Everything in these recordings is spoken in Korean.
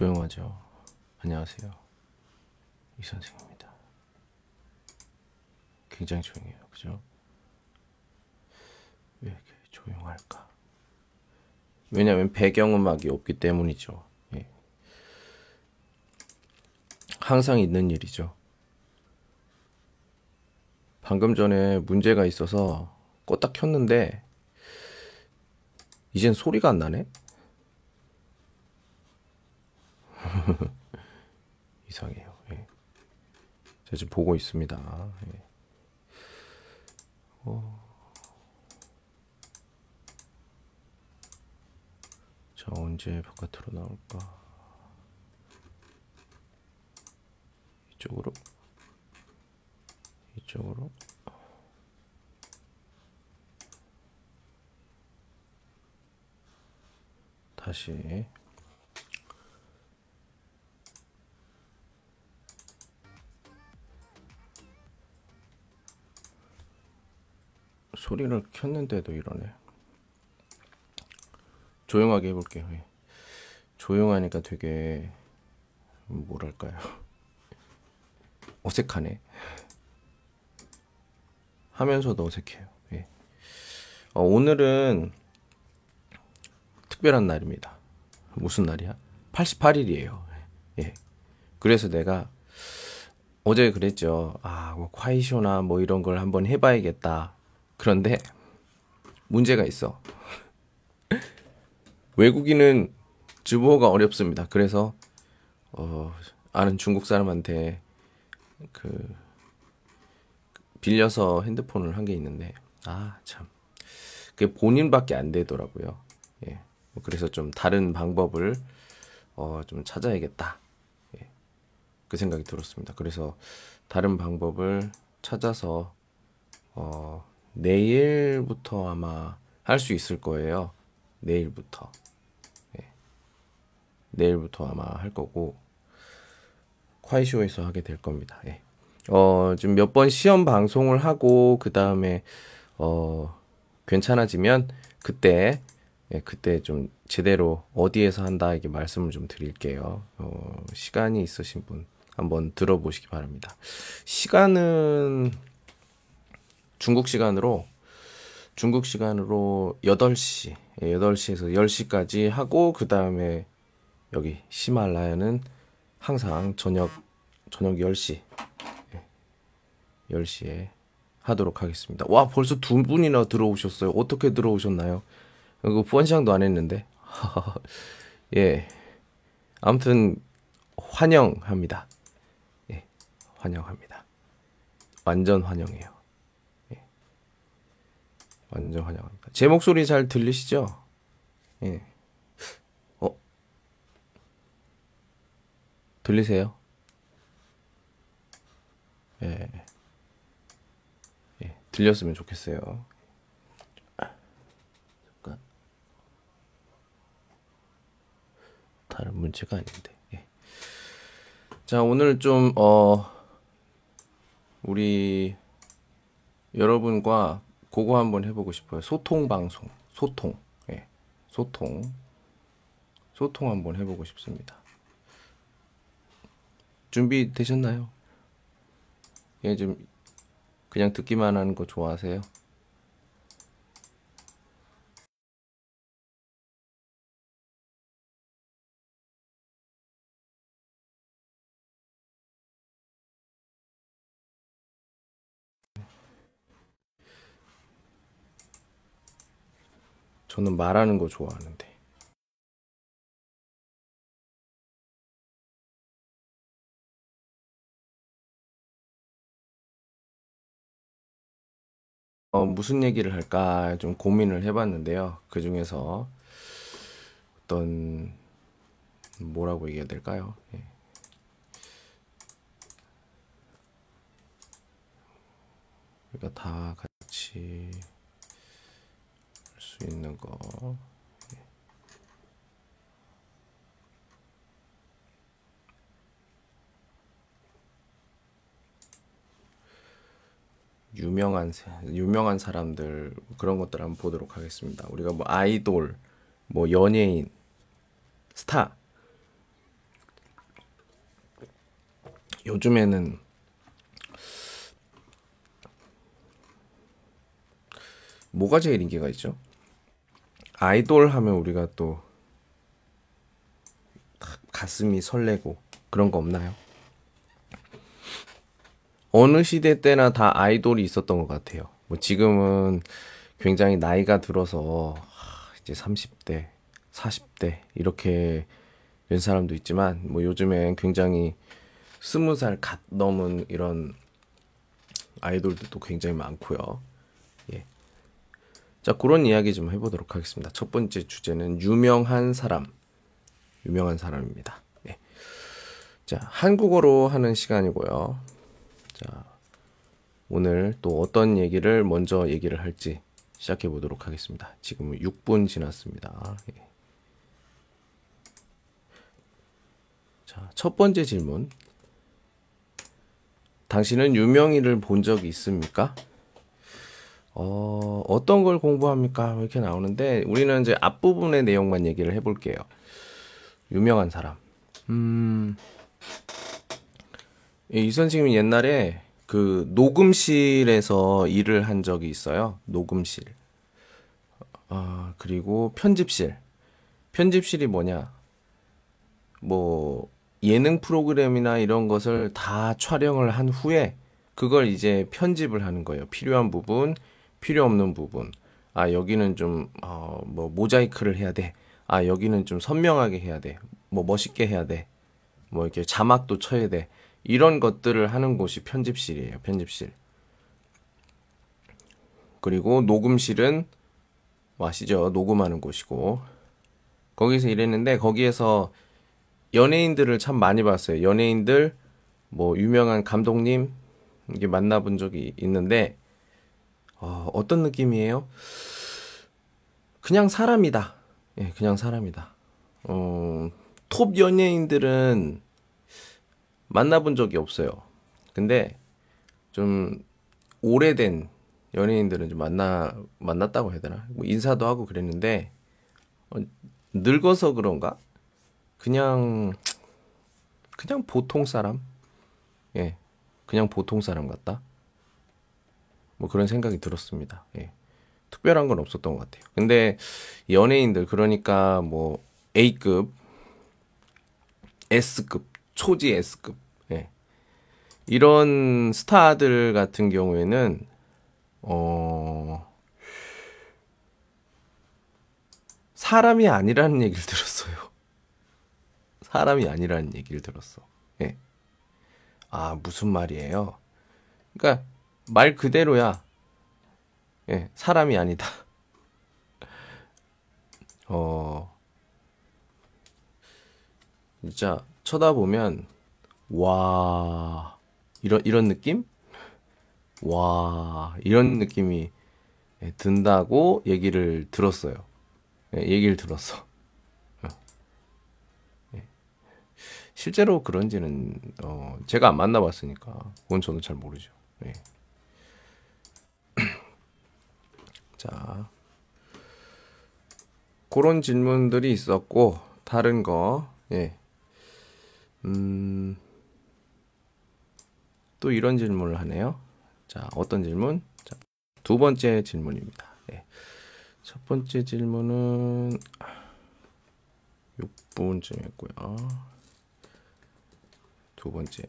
조용하죠. 안녕하세요. 이 선생입니다. 굉장히 조용해요. 그죠? 왜 이렇게 조용할까? 왜냐하면 배경음악이 없기 때문이죠. 예. 항상 있는 일이죠. 방금 전에 문제가 있어서 껐다 켰는데 이젠 소리가 안 나네? 이상해요. 예. 제가 지금 보고 있습니다. 예. 어. 자, 언제 바깥으로 나올까? 이쪽으로? 이쪽으로? 다시 소리를 켰는데도 이러네. 조용하게 해볼게요. 예. 조용하니까 되게 뭐랄까요. 어색하네. 하면서도 어색해요. 예. 어, 오늘은 특별한 날입니다. 무슨 날이야? 88일이에요. 예. 그래서 내가 어제 그랬죠. 아, 뭐 콰이쇼나 뭐 이런 걸 한번 해봐야겠다. 그런데 문제가 있어. 외국인은 주보가 어렵습니다. 그래서 어, 아는 중국 사람한테 그 빌려서 핸드폰을 한 게 있는데 아 참 그게 본인밖에 안 되더라고요. 예. 그래서 좀 다른 방법을 어, 좀 찾아야겠다. 예. 그 생각이 들었습니다. 그래서 다른 방법을 찾아서 어, 내일부터 아마 할 수 있을 거예요. 내일부터. 예. 내일부터 아마 할 거고 콰이쇼에서 하게 될 겁니다. 예. 어, 지금 몇 번 시험 방송을 하고 그 다음에 어, 괜찮아지면 그때 예, 그때 좀 제대로 어디에서 한다 이게 말씀을 좀 드릴게요. 어, 시간이 있으신 분 한번 들어보시기 바랍니다. 시간은 중국 시간으로 중국 시간으로 8시, 8시에서 10시까지 하고 그 다음에 여기 시말라야는 항상 저녁 저녁 10시 10시에 하도록 하겠습니다. 와, 벌써 두 분이나 들어오셨어요. 어떻게 들어오셨나요? 이거 펀시장도 안 했는데. 예. 아무튼 환영합니다. 예. 환영합니다. 완전 환영해요. 예. 완전 환영합니다. 제 목소리 잘 들리시죠? 예. 어? 들리세요? 예. 예. 들렸으면 좋겠어요. 잠깐. 다른 문제가 아닌데. 예. 자, 오늘 좀, 어, 우리 여러분과 그거 한번 해보고 싶어요. 소통 방송. 소통. 예. 소통. 소통 한번 해보고 싶습니다. 준비 되셨나요? 예, 좀 그냥 듣기만 하는 거 좋아하세요? 저는 말하는 거 좋아하는데. 어, 무슨 얘기를 할까 좀 고민을 해봤는데요. 그 중에서 어떤 뭐라고 얘기해야 될까요? 예. 우리가 다 같이 할 수 있는 거. 예. 유명한 사- 유명한 사람들 그런 것들 한번 보도록 하겠습니다. 우리가 뭐 아이돌, 뭐 연예인, 스타 요즘에는 뭐가 제일 인기가 있죠? 아이돌 하면 우리가 또 가슴이 설레고 그런 거 없나요? 어느 시대 때나 다 아이돌이 있었던 것 같아요. 뭐 지금은 굉장히 나이가 들어서 이제 30대, 40대 이렇게 된 사람도 있지만 뭐 요즘엔 굉장히 스무 살 갓 넘은 이런 아이돌들도 굉장히 많고요. 예. 자, 그런 이야기 좀 해보도록 하겠습니다. 첫 번째 주제는 유명한 사람. 유명한 사람입니다. 예. 자, 한국어로 하는 시간이고요. 자, 오늘 또 어떤 얘기를 먼저 얘기를 할지 시작해 보도록 하겠습니다. 지금 6분 지났습니다. 예. 자, 첫 번째 질문. 당신은 유명인을 본 적이 있습니까? 어, 어떤 걸 공부합니까? 이렇게 나오는데, 우리는 이제 앞부분의 내용만 얘기를 해볼게요. 유명한 사람. 음, 이 선생님이 옛날에 그 녹음실에서 일을 한 적이 있어요. 녹음실. 아, 그리고 편집실. 편집실이 뭐냐? 뭐, 예능 프로그램이나 이런 것을 다 촬영을 한 후에 그걸 이제 편집을 하는 거예요. 필요한 부분, 필요 없는 부분. 아, 여기는 좀, 어, 뭐, 모자이크를 해야 돼. 아, 여기는 좀 선명하게 해야 돼. 뭐, 멋있게 해야 돼. 뭐, 이렇게 자막도 쳐야 돼. 이런 것들을 하는 곳이 편집실이에요. 편집실. 그리고 녹음실은 뭐 아시죠? 녹음하는 곳이고. 거기서 일했는데, 거기에서 연예인들을 참 많이 봤어요. 연예인들, 뭐, 유명한 감독님, 이게 만나본 적이 있는데, 어, 어떤 느낌이에요? 그냥 사람이다. 예, 그냥 사람이다. 어, 톱 연예인들은 만나본 적이 없어요. 근데 좀 오래된 연예인들은 좀 만나 만났다고 해야 되나? 뭐 인사도 하고 그랬는데 어, 늙어서 그런가? 그냥 그냥 보통 사람. 예. 그냥 보통 사람 같다. 뭐 그런 생각이 들었습니다. 예. 특별한 건 없었던 것 같아요. 근데 연예인들 그러니까 뭐 A급, S급, 초지 S급, 예. 이런 스타들 같은 경우에는 어 사람이 아니라는 얘기를 들었어요. 사람이 아니라는 얘기를 들었어. 예. 아 무슨 말이에요? 그러니까 말 그대로야. 예, 사람이 아니다. 어, 진짜 쳐다보면, 와, 이런, 이런 느낌? 와, 이런 느낌이 예, 든다고 얘기를 들었어요. 예, 얘기를 들었어. 어. 예. 실제로 그런지는, 어, 제가 안 만나봤으니까, 그건 저는 잘 모르죠. 예. 자, 그런 질문들이 있었고 다른 거, 예, 음, 또 이런 질문을 하네요. 자, 어떤 질문? 자, 두 번째 질문입니다. 예. 첫 번째 질문은 6분쯤 했고요. 두 번째.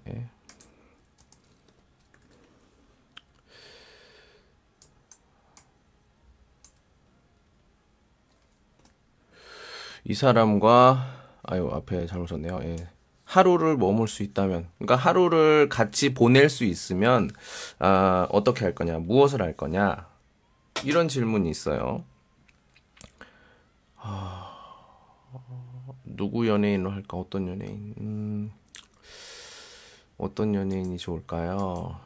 이 사람과 아유 앞에 잘못 썼네요. 예. 하루를 머물 수 있다면, 그러니까 하루를 같이 보낼 수 있으면 아, 어떻게 할 거냐, 무엇을 할 거냐 이런 질문이 있어요. 아, 누구 연예인으로 할까? 어떤 연예인? 음, 어떤 연예인이 좋을까요?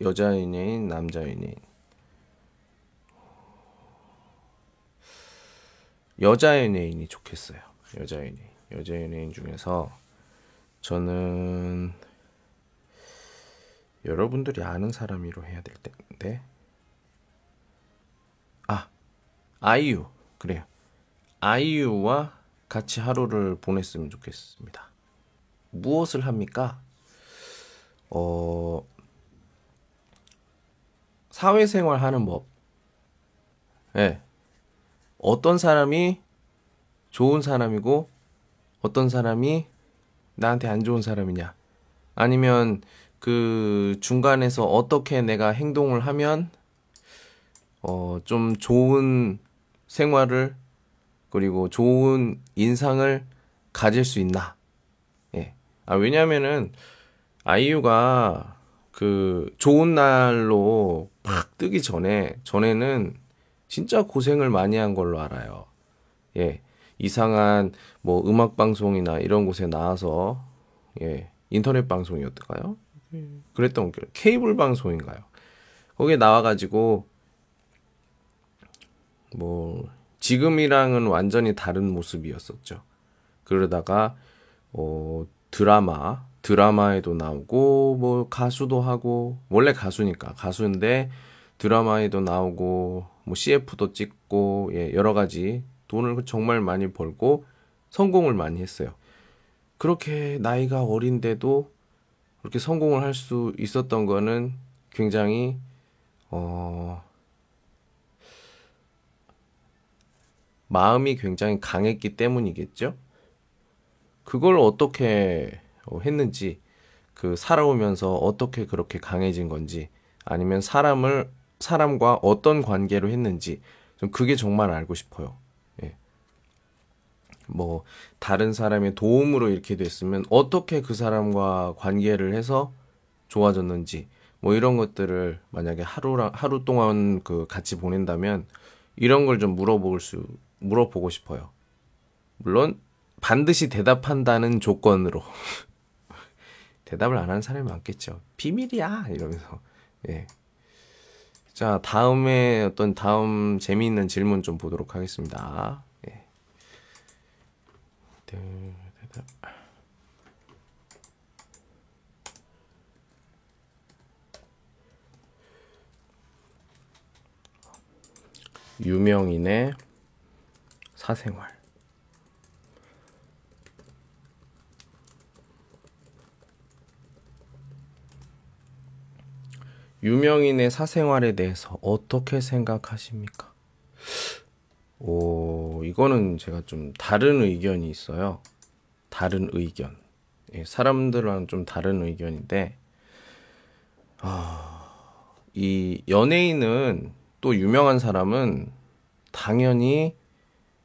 여자 연예인, 남자 연예인. 여자 연예인이 좋겠어요. 여자 연예인. 여자 연예인 중에서 저는 여러분들이 아는 사람으로 해야 될 텐데. 아, 아이유. 그래요. 아이유와 같이 하루를 보냈으면 좋겠습니다. 무엇을 합니까? 어, 사회생활 하는 법. 예. 어떤 사람이 좋은 사람이고 어떤 사람이 나한테 안 좋은 사람이냐. 아니면 그 중간에서 어떻게 내가 행동을 하면 어, 좀 좋은 생활을 그리고 좋은 인상을 가질 수 있나. 예. 아, 왜냐면은 아이유가 그 좋은 날로 팍 뜨기 전에 전에는 진짜 고생을 많이 한 걸로 알아요. 예. 이상한 뭐 음악 방송이나 이런 곳에 나와서 예. 인터넷 방송이었던가요? 그랬던 케이블 방송인가요? 거기에 나와 가지고 뭐 지금이랑은 완전히 다른 모습이었었죠. 그러다가 어 드라마 드라마에도 나오고 뭐 가수도 하고 원래 가수니까 가수인데 드라마에도 나오고 뭐 CF도 찍고 예 여러 가지 돈을 정말 많이 벌고 성공을 많이 했어요. 그렇게 나이가 어린데도 그렇게 성공을 할 수 있었던 거는 굉장히 어 마음이 굉장히 강했기 때문이겠죠. 그걸 어떻게 어, 했는지 그 살아오면서 어떻게 그렇게 강해진 건지 아니면 사람을 사람과 어떤 관계로 했는지 좀 그게 정말 알고 싶어요. 예. 뭐 다른 사람의 도움으로 이렇게 됐으면 어떻게 그 사람과 관계를 해서 좋아졌는지 뭐 이런 것들을 만약에 하루랑 하루 동안 그 같이 보낸다면 이런 걸 좀 물어볼 수 물어보고 싶어요. 물론 반드시 대답한다는 조건으로 대답을 안 하는 사람이 많겠죠. 비밀이야 이러면서 예. 자 다음에 어떤 다음 재미있는 질문 좀 보도록 하겠습니다. 예. 유명인의 사생활. 유명인의 사생활에 대해서 어떻게 생각하십니까? 오, 이거는 제가 좀 다른 의견이 있어요. 다른 의견. 예, 사람들랑 좀 다른 의견인데, 아, 이 연예인은 또 유명한 사람은 당연히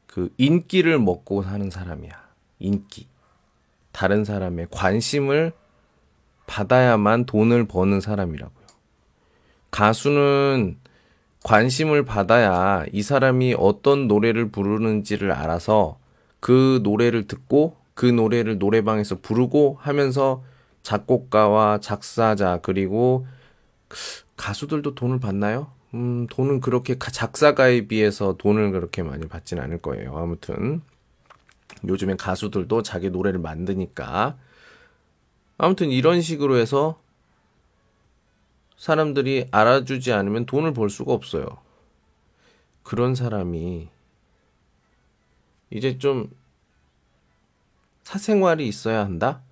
그 인기를 먹고 사는 사람이야. 인기. 다른 사람의 관심을 받아야만 돈을 버는 사람이라고요. 가수는 관심을 받아야 이 사람이 어떤 노래를 부르는지를 알아서 그 노래를 듣고 그 노래를 노래방에서 부르고 하면서 작곡가와 작사자 그리고 가수들도 돈을 받나요? 음, 돈은 그렇게 작사가에 비해서 돈을 그렇게 많이 받진 않을 거예요. 아무튼 요즘엔 가수들도 자기 노래를 만드니까 아무튼 이런 식으로 해서 사람들이 알아주지 않으면 돈을 벌 수가 없어요. 그런 사람이 이제 좀 사생활이 있어야 한다?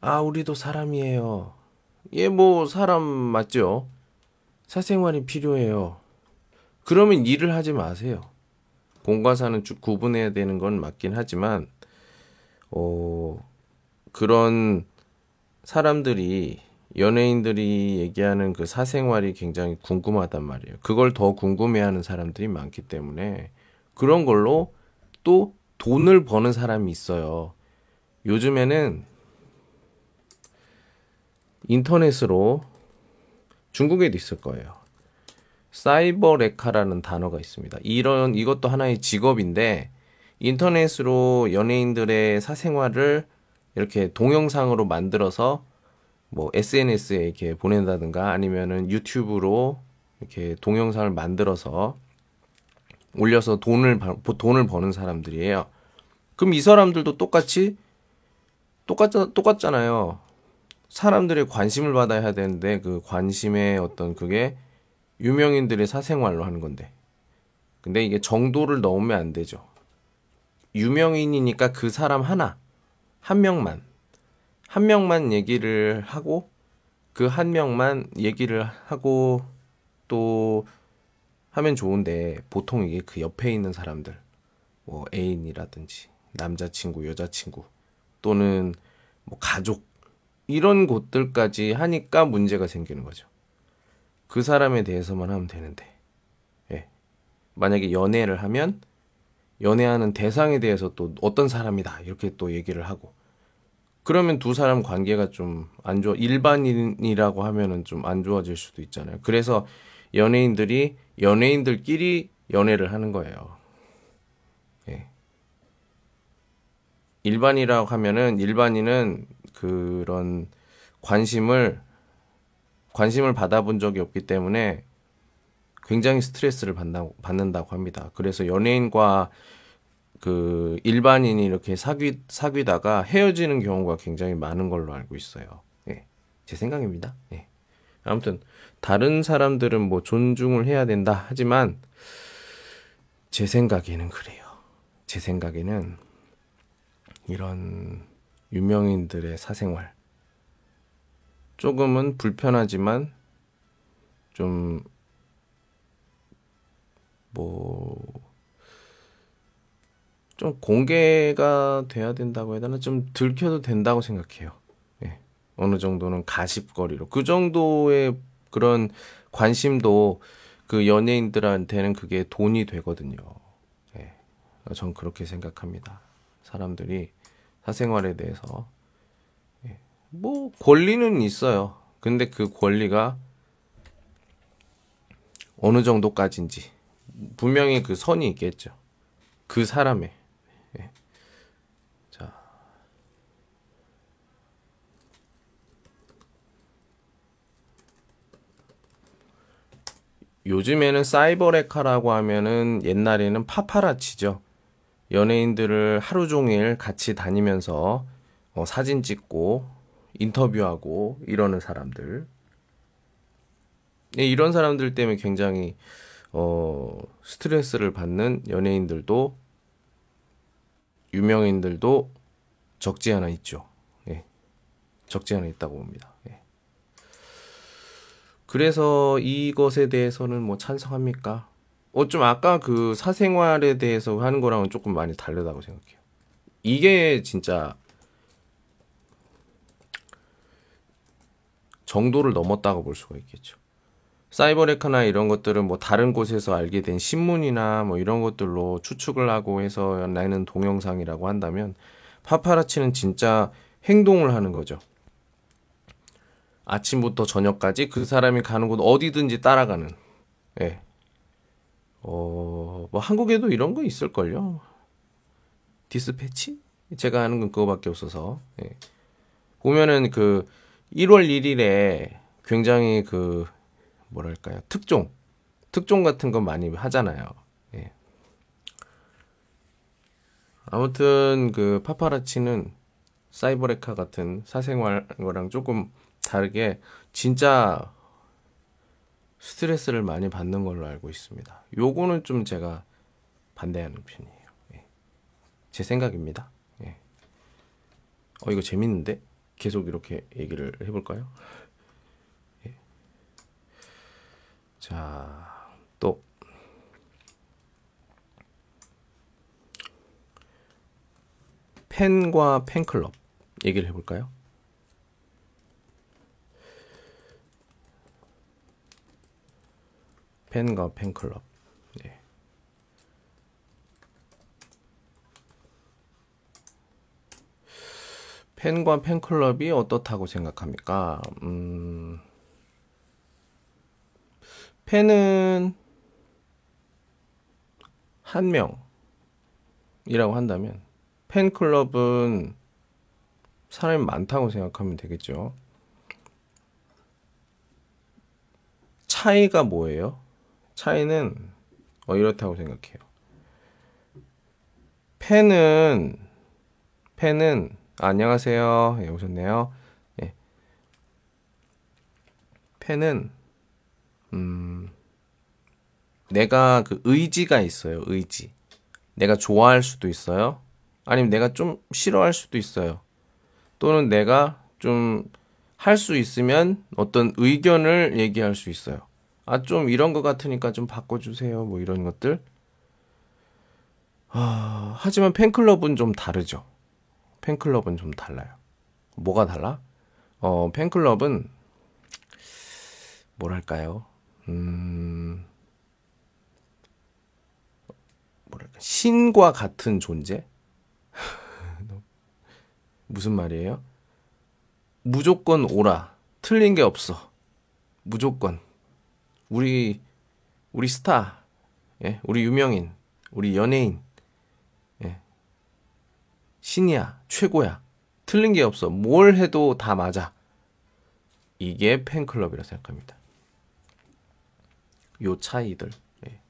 아, 우리도 사람이에요. 예, 뭐, 사람 맞죠? 사생활이 필요해요. 그러면 일을 하지 마세요. 공과 사는 쭉 구분해야 되는 건 맞긴 하지만, 어, 그런 사람들이 연예인들이 얘기하는 그 사생활이 굉장히 궁금하단 말이에요. 그걸 더 궁금해하는 사람들이 많기 때문에 그런 걸로 또 돈을 버는 사람이 있어요. 요즘에는 인터넷으로 중국에도 있을 거예요. 사이버 레카라는 단어가 있습니다. 이런 이것도 하나의 직업인데 인터넷으로 연예인들의 사생활을 이렇게 동영상으로 만들어서 뭐 SNS에 이렇게 보낸다든가 아니면은 유튜브로 이렇게 동영상을 만들어서 올려서 돈을 돈을 버는 사람들이에요. 그럼 이 사람들도 똑같이 똑같 똑같잖아요. 사람들의 관심을 받아야 되는데 그 관심의 어떤 그게 유명인들의 사생활로 하는 건데. 근데 이게 정도를 넘으면 안 되죠. 유명인이니까 그 사람 하나, 한 명만 한 명만 얘기를 하고 그 한 명만 얘기를 하고 또 하면 좋은데 보통 이게 그 옆에 있는 사람들 뭐 애인이라든지 남자친구, 여자친구 또는 뭐 가족 이런 곳들까지 하니까 문제가 생기는 거죠. 그 사람에 대해서만 하면 되는데, 예. 만약에 연애를 하면 연애하는 대상에 대해서 또 어떤 사람이다 이렇게 또 얘기를 하고 그러면 두 사람 관계가 좀 안 좋아 일반인이라고 하면은 좀 안 좋아질 수도 있잖아요. 그래서 연예인들이 연예인들끼리 연애를 하는 거예요. 예. 일반이라고 하면은 일반인은 그런 관심을 관심을 받아본 적이 없기 때문에 굉장히 스트레스를 받는다고, 합니다. 그래서 연예인과 그 일반인이 이렇게 사귀 사귀다가 헤어지는 경우가 굉장히 많은 걸로 알고 있어요. 예. 제 생각입니다. 예. 아무튼 다른 사람들은 뭐 존중을 해야 된다 하지만 제 생각에는 그래요. 제 생각에는 이런 유명인들의 사생활 조금은 불편하지만 좀 뭐, 좀 공개가 돼야 된다고 해야 되나? 좀 들켜도 된다고 생각해요. 예. 어느 정도는 가십거리로. 그 정도의 그런 관심도 그 연예인들한테는 그게 돈이 되거든요. 예. 전 그렇게 생각합니다. 사람들이 사생활에 대해서 예. 뭐 권리는 있어요. 근데 그 권리가 어느 정도까지인지 분명히 그 선이 있겠죠. 그 사람의 요즘에는 사이버레카라고 하면은 옛날에는 파파라치죠. 연예인들을 하루 종일 같이 다니면서 어, 사진 찍고 인터뷰하고 이러는 사람들. 네, 이런 사람들 때문에 굉장히 어, 스트레스를 받는 연예인들도 유명인들도 적지 않아 있죠. 예. 적지 않아 있다고 봅니다. 예. 그래서 이것에 대해서는 뭐 찬성합니까? 어, 좀 아까 그 사생활에 대해서 하는 거랑은 조금 많이 다르다고 생각해요. 이게 진짜 정도를 넘었다고 볼 수가 있겠죠. 사이버레카나 이런 것들은 뭐 다른 곳에서 알게 된 신문이나 뭐 이런 것들로 추측을 하고 해서 내는 동영상이라고 한다면 파파라치는 진짜 행동을 하는 거죠. 아침부터 저녁까지 그 사람이 가는 곳 어디든지 따라가는. 예. 어, 뭐 한국에도 이런 거 있을걸요. 디스패치? 제가 아는 건 그거밖에 없어서. 예. 보면은 그 1월 1일에 굉장히 그 뭐랄까요 특종 특종 같은 거 많이 하잖아요. 예. 아무튼 그 파파라치는 사이버레카 같은 사생활 거랑 조금 다르게 진짜 스트레스를 많이 받는 걸로 알고 있습니다. 요거는 좀 제가 반대하는 편이에요. 예. 제 생각입니다. 예. 어 이거 재밌는데 계속 이렇게 얘기를 해볼까요? 자, 또. 팬과 팬클럽 얘기를 해볼까요? 팬과 팬클럽. 네. 팬과 팬클럽이 어떻다고 생각합니까? 음, 팬은 한 명이라고 한다면 팬클럽은 사람이 많다고 생각하면 되겠죠. 차이가 뭐예요? 차이는 어, 이렇다고 생각해요. 팬은 팬은 아, 안녕하세요. 예, 오셨네요. 예. 팬은 음, 내가 그 의지가 있어요, 의지. 내가 좋아할 수도 있어요. 아니면 내가 좀 싫어할 수도 있어요. 또는 내가 좀 할 수 있으면 어떤 의견을 얘기할 수 있어요. 아, 좀 이런 것 같으니까 좀 바꿔주세요. 뭐 이런 것들. 아, 하지만 팬클럽은 좀 다르죠. 팬클럽은 좀 달라요. 뭐가 달라? 어, 팬클럽은 뭐랄까요? 음, 뭐랄까, 신과 같은 존재? 무슨 말이에요? 무조건 오라. 틀린 게 없어. 무조건. 우리, 우리 스타, 예, 우리 유명인, 우리 연예인, 예, 신이야, 최고야. 틀린 게 없어. 뭘 해도 다 맞아. 이게 팬클럽이라 생각합니다. 요 차이들. 예.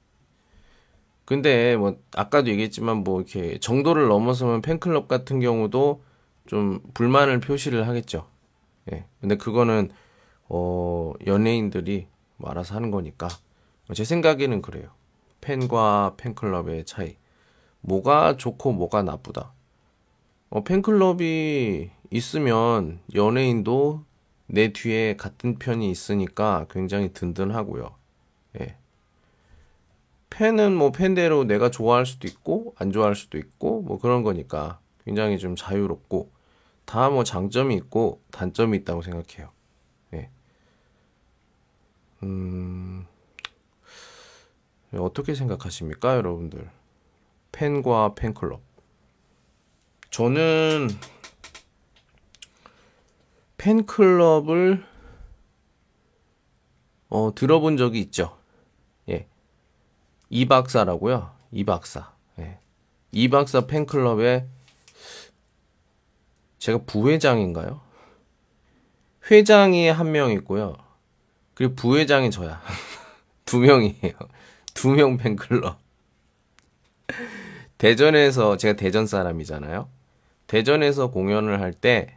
근데 뭐 아까도 얘기했지만 뭐 이렇게 정도를 넘어서면 팬클럽 같은 경우도 좀 불만을 표시를 하겠죠. 예. 근데 그거는 어 연예인들이 뭐 알아서 하는 거니까 제 생각에는 그래요. 팬과 팬클럽의 차이. 뭐가 좋고 뭐가 나쁘다. 어, 팬클럽이 있으면 연예인도 내 뒤에 같은 편이 있으니까 굉장히 든든하고요. 예. 팬은 뭐 팬대로 내가 좋아할 수도 있고 안 좋아할 수도 있고 뭐 그런 거니까 굉장히 좀 자유롭고 다 뭐 장점이 있고 단점이 있다고 생각해요. 예. 음. 어떻게 생각하십니까, 여러분들? 팬과 팬클럽. 저는 팬클럽을 어, 들어본 적이 있죠. 예. 이 박사라고요. 이 박사. 예. 이 박사 팬클럽에 제가 부회장인가요? 회장이 한 명 있고요. 그리고 부회장이 저야. 두 명이에요. 두 명 팬클럽. 대전에서 제가 대전 사람이잖아요. 대전에서 공연을 할 때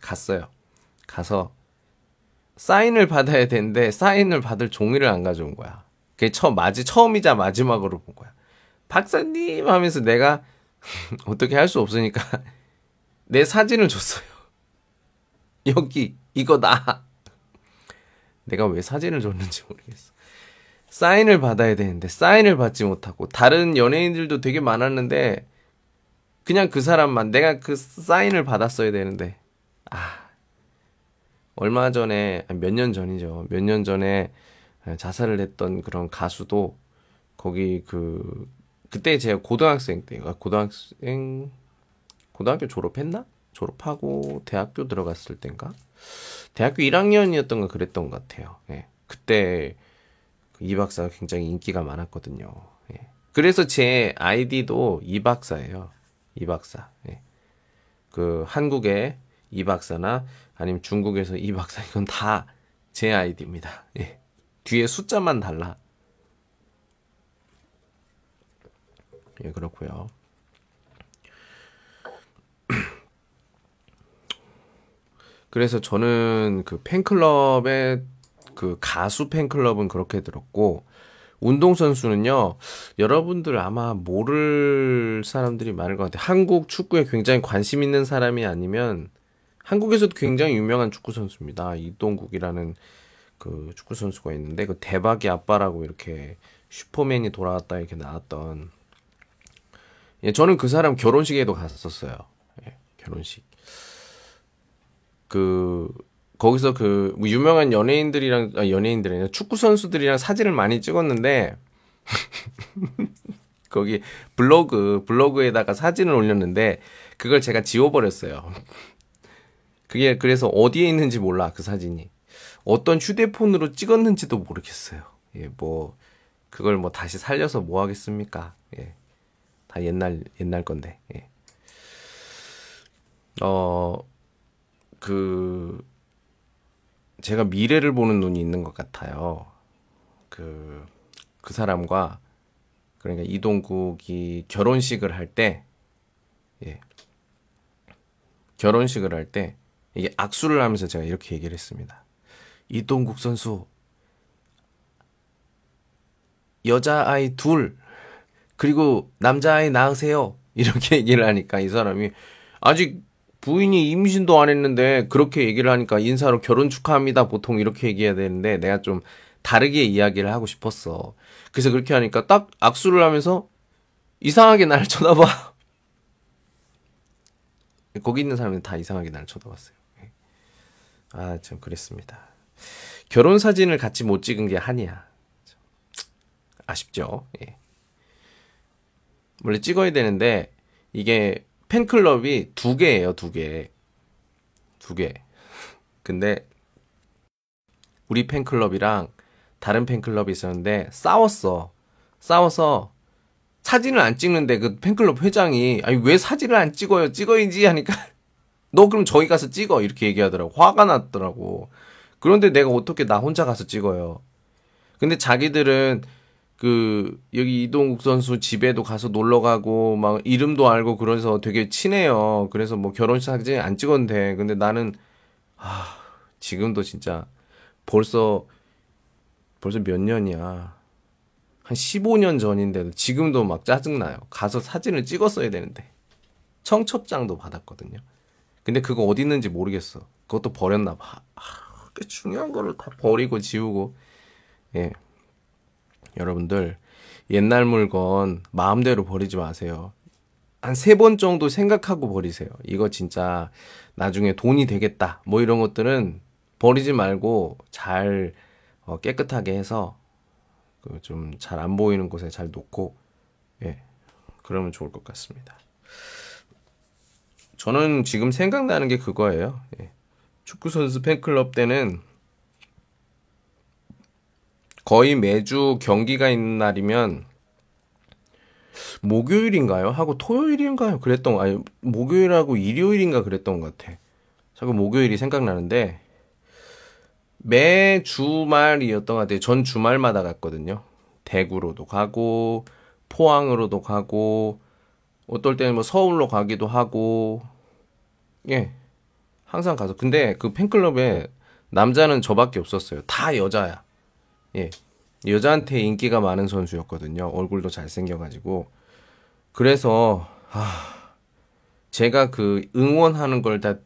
갔어요. 가서 사인을 받아야 되는데 사인을 받을 종이를 안 가져온 거야. 그게 처음 마지 처음이자 마지막으로 본 거야. 박사님 하면서 내가 어떻게 할 수 없으니까 내 사진을 줬어요. 여기 이거다. 내가 왜 사진을 줬는지 모르겠어. 사인을 받아야 되는데 사인을 받지 못하고 다른 연예인들도 되게 많았는데 그냥 그 사람만 내가 그 사인을 받았어야 되는데 아 얼마 전에 몇 년 전이죠. 몇 년 전에 자살을 했던 그런 가수도 거기 그 그때 제가 고등학생 때 아, 고등학생 고등학교 졸업했나? 졸업하고 대학교 들어갔을 땐가? 대학교 1학년이었던가 그랬던 것 같아요. 예. 그때 그이 박사가 굉장히 인기가 많았거든요. 예. 그래서 제 아이디도 이 박사예요. 이 박사. 예. 그 한국의 이 박사나 아니면 중국에서 이 박사 이건 다 제 아이디입니다. 예. 뒤에 숫자만 달라. 예, 그렇고요. 그래서 저는 그 팬클럽의 그 가수 팬클럽은 그렇게 들었고 운동선수는요, 여러분들 아마 모를 사람들이 많을 것 같아요. 한국 축구에 굉장히 관심 있는 사람이 아니면 한국에서도 굉장히 유명한 축구 선수입니다. 이동국이라는 그 축구 선수가 있는데 그 대박의 아빠라고 이렇게 슈퍼맨이 돌아왔다 이렇게 나왔던 예, 저는 그 사람 결혼식에도 갔었어요. 예, 결혼식. 그 거기서 그 뭐 유명한 연예인들이랑 아, 연예인들이 아니라 축구 선수들이랑 사진을 많이 찍었는데 거기 블로그 블로그에다가 사진을 올렸는데 그걸 제가 지워버렸어요. 그게 그래서 어디에 있는지 몰라 그 사진이 어떤 휴대폰으로 찍었는지도 모르겠어요. 예, 뭐 그걸 뭐 다시 살려서 뭐 하겠습니까? 예, 다 옛날 옛날 건데. 예. 어, 그 제가 미래를 보는 눈이 있는 것 같아요. 그, 그 사람과, 그러니까 이동국이 결혼식을 할 때, 예. 결혼식을 할 때, 이게 악수를 하면서 제가 이렇게 얘기를 했습니다. 이동국 선수, 여자아이 둘, 그리고 남자아이 낳으세요. 이렇게 얘기를 하니까 이 사람이 아직 부인이 임신도 안 했는데 그렇게 얘기를 하니까 인사로 결혼 축하합니다. 보통 이렇게 얘기해야 되는데 내가 좀 다르게 이야기를 하고 싶었어. 그래서 그렇게 하니까 딱 악수를 하면서 이상하게 날 쳐다봐. 거기 있는 사람들 다 이상하게 날 쳐다봤어요. 아, 참 그랬습니다. 결혼 사진을 같이 못 찍은 게 한이야. 아쉽죠. 예. 원래 찍어야 되는데 이게 팬클럽이 두 개예요, 두 개. 두 개. 근데 우리 팬클럽이랑 다른 팬클럽이 있었는데 싸웠어. 싸워서 사진을 안 찍는데 그 팬클럽 회장이 아니 왜 사진을 안 찍어요? 찍어야지 하니까 너 그럼 저기 가서 찍어 이렇게 얘기하더라고. 화가 났더라고. 그런데 내가 어떻게 나 혼자 가서 찍어요? 근데 자기들은 그 여기 이동국 선수 집에도 가서 놀러 가고 막 이름도 알고 그래서 되게 친해요. 그래서 뭐 결혼식 사진 안 돼. 근데 나는 아 지금도 진짜 벌써 벌써 몇 년이야. 한 15년 전인데도 지금도 막 짜증나요. 가서 사진을 찍었어야 되는데. 청첩장도 받았거든요. 근데 그거 어디 있는지 모르겠어. 그것도 버렸나 봐. 아, 그 중요한 거를 다 버리고 지우고. 예. 여러분들 옛날 물건 마음대로 버리지 마세요. 한 세 번 정도 생각하고 버리세요. 이거 진짜 나중에 돈이 되겠다. 뭐 이런 것들은 버리지 말고 잘 어, 깨끗하게 해서 그 좀 잘 안 보이는 곳에 잘 놓고 예. 그러면 좋을 것 같습니다. 저는 지금 생각나는 게 그거예요. 예. 축구 선수 팬클럽 때는 거의 매주 경기가 있는 날이면 목요일인가요? 하고 토요일인가요? 그랬던 아니 목요일하고 일요일인가 그랬던 것 같아. 자꾸 목요일이 생각나는데 매 주말이었던 것 같아요. 전 주말마다 갔거든요. 대구로도 가고 포항으로도 가고 어떨 때는 뭐 서울로 가기도 하고 예 항상 가서 근데 그 팬클럽에 남자는 저밖에 없었어요. 다 여자야. 예. 여자한테 인기가 많은 선수였거든요. 얼굴도 잘생겨가지고. 그래서, 아, 제가 그 응원하는 걸 다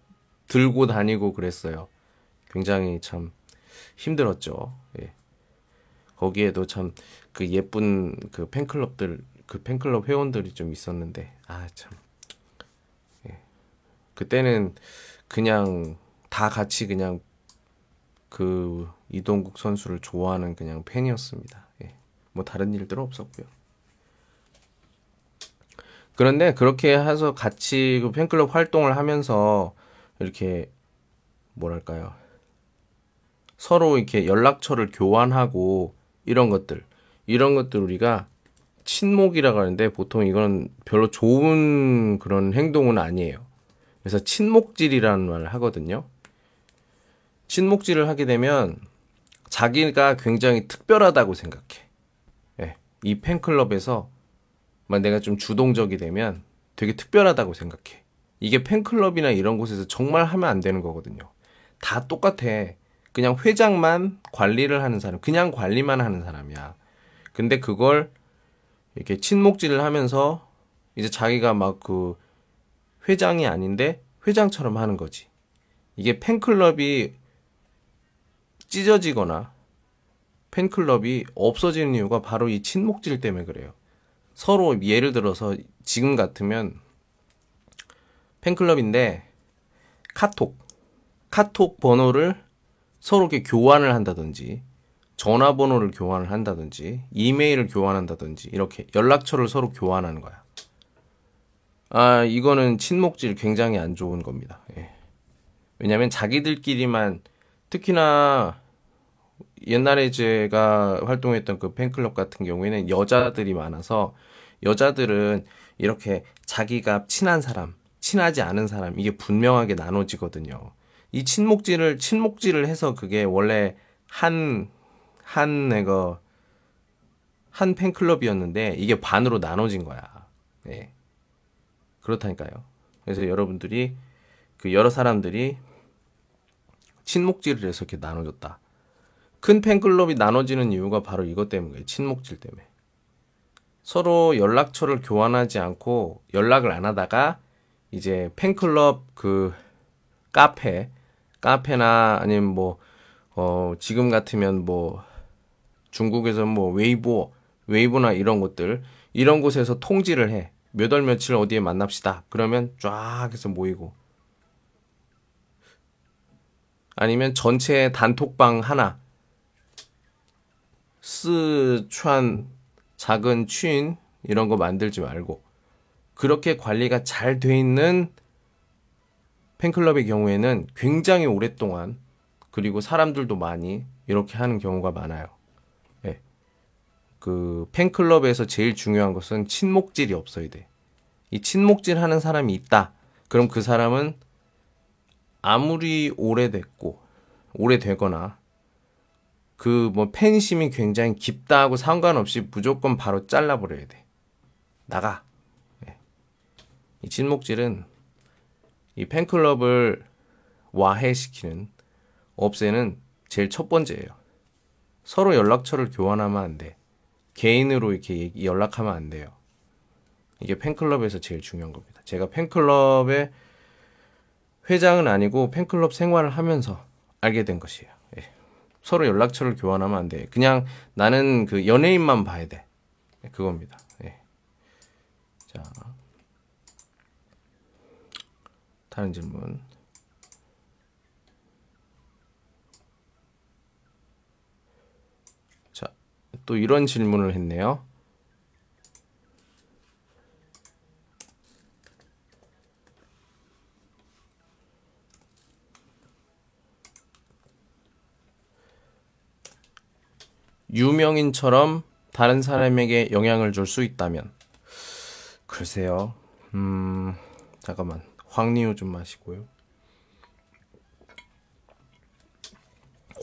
들고 다니고 그랬어요. 굉장히 참 힘들었죠. 예. 거기에도 참 그 예쁜 그 팬클럽들, 그 팬클럽 회원들이 좀 있었는데, 아, 참. 예. 그때는 그냥 다 같이 그냥 그 이동국 선수를 좋아하는 그냥 팬이었습니다. 예. 뭐 다른 일들은 없었고요. 그런데 그렇게 해서 같이 그 팬클럽 활동을 하면서 이렇게 뭐랄까요. 서로 이렇게 연락처를 교환하고 이런 것들, 이런 것들 우리가 친목이라고 하는데 보통 이건 별로 좋은 그런 행동은 아니에요. 그래서 친목질이라는 말을 하거든요. 친목질을 하게 되면 자기가 굉장히 특별하다고 생각해. 예, 이 팬클럽에서 만 내가 좀 주동적이 되면 되게 특별하다고 생각해. 이게 팬클럽이나 이런 곳에서 정말 하면 안 되는 거거든요. 다 똑같아. 그냥 회장만 관리를 하는 사람, 그냥 관리만 하는 사람이야. 근데 그걸 이렇게 친목질을 하면서 이제 자기가 막 그 회장이 아닌데 회장처럼 하는 거지. 이게 팬클럽이 찢어지거나 팬클럽이 없어지는 이유가 바로 이 친목질 때문에 그래요. 서로 예를 들어서 지금 같으면 팬클럽인데 카톡 카톡 번호를 서로 이렇게 교환을 한다든지 전화번호를 교환을 한다든지 이메일을 교환한다든지 이렇게 연락처를 서로 교환하는 거야. 아 이거는 친목질 굉장히 안 좋은 겁니다. 예. 왜냐하면 자기들끼리만 특히나 옛날에 제가 활동했던 그 팬클럽 같은 경우에는 여자들이 많아서 여자들은 이렇게 자기가 친한 사람, 친하지 않은 사람 이게 분명하게 나눠지거든요. 이 친목질을 친목질을 해서 그게 원래 한 한 내가 한 팬클럽이었는데 이게 반으로 나눠진 거야. 네. 그렇다니까요. 그래서 여러분들이 그 여러 사람들이 친목질을 해서 이렇게 나눠졌다. 큰 팬클럽이 나눠지는 이유가 바로 이것 때문이에요. 친목질 때문에. 서로 연락처를 교환하지 않고 연락을 안 하다가 이제 팬클럽 그 카페 카페나 아니면 뭐 어, 지금 같으면 뭐 중국에서 뭐 웨이보 웨이보나 이런 곳들 이런 곳에서 통지를 해. 몇월 며칠 어디에 만납시다. 그러면 쫙 해서 모이고. 아니면 전체 단톡방 하나. 스촨 작은 취인 이런 거 만들지 말고 그렇게 관리가 잘 돼 있는 팬클럽의 경우에는 굉장히 오랫동안 그리고 사람들도 많이 이렇게 하는 경우가 많아요. 그 팬클럽에서 제일 중요한 것은 친목질이 없어야 돼. 이 친목질 하는 사람이 있다. 그럼 그 사람은 아무리 오래됐고, 오래되거나, 그 뭐 팬심이 굉장히 깊다 하고 상관없이 무조건 바로 잘라버려야 돼. 나가. 네. 이 친목질은 이 팬클럽을 와해시키는, 없애는 제일 첫 번째예요. 서로 연락처를 교환하면 안 돼. 개인으로 이렇게 연락하면 안 돼요. 이게 팬클럽에서 제일 중요한 겁니다. 제가 팬클럽의 회장은 아니고 팬클럽 생활을 하면서 알게 된 것이에요. 예. 서로 연락처를 교환하면 안 돼. 그냥 나는 그 연예인만 봐야 돼. 예, 그겁니다. 예. 자, 다른 질문. 또 이런 질문을 했네요. 유명인처럼 다른 사람에게 영향을 줄 수 있다면 글쎄요. 음, 잠깐만. 황리우 좀 마시고요.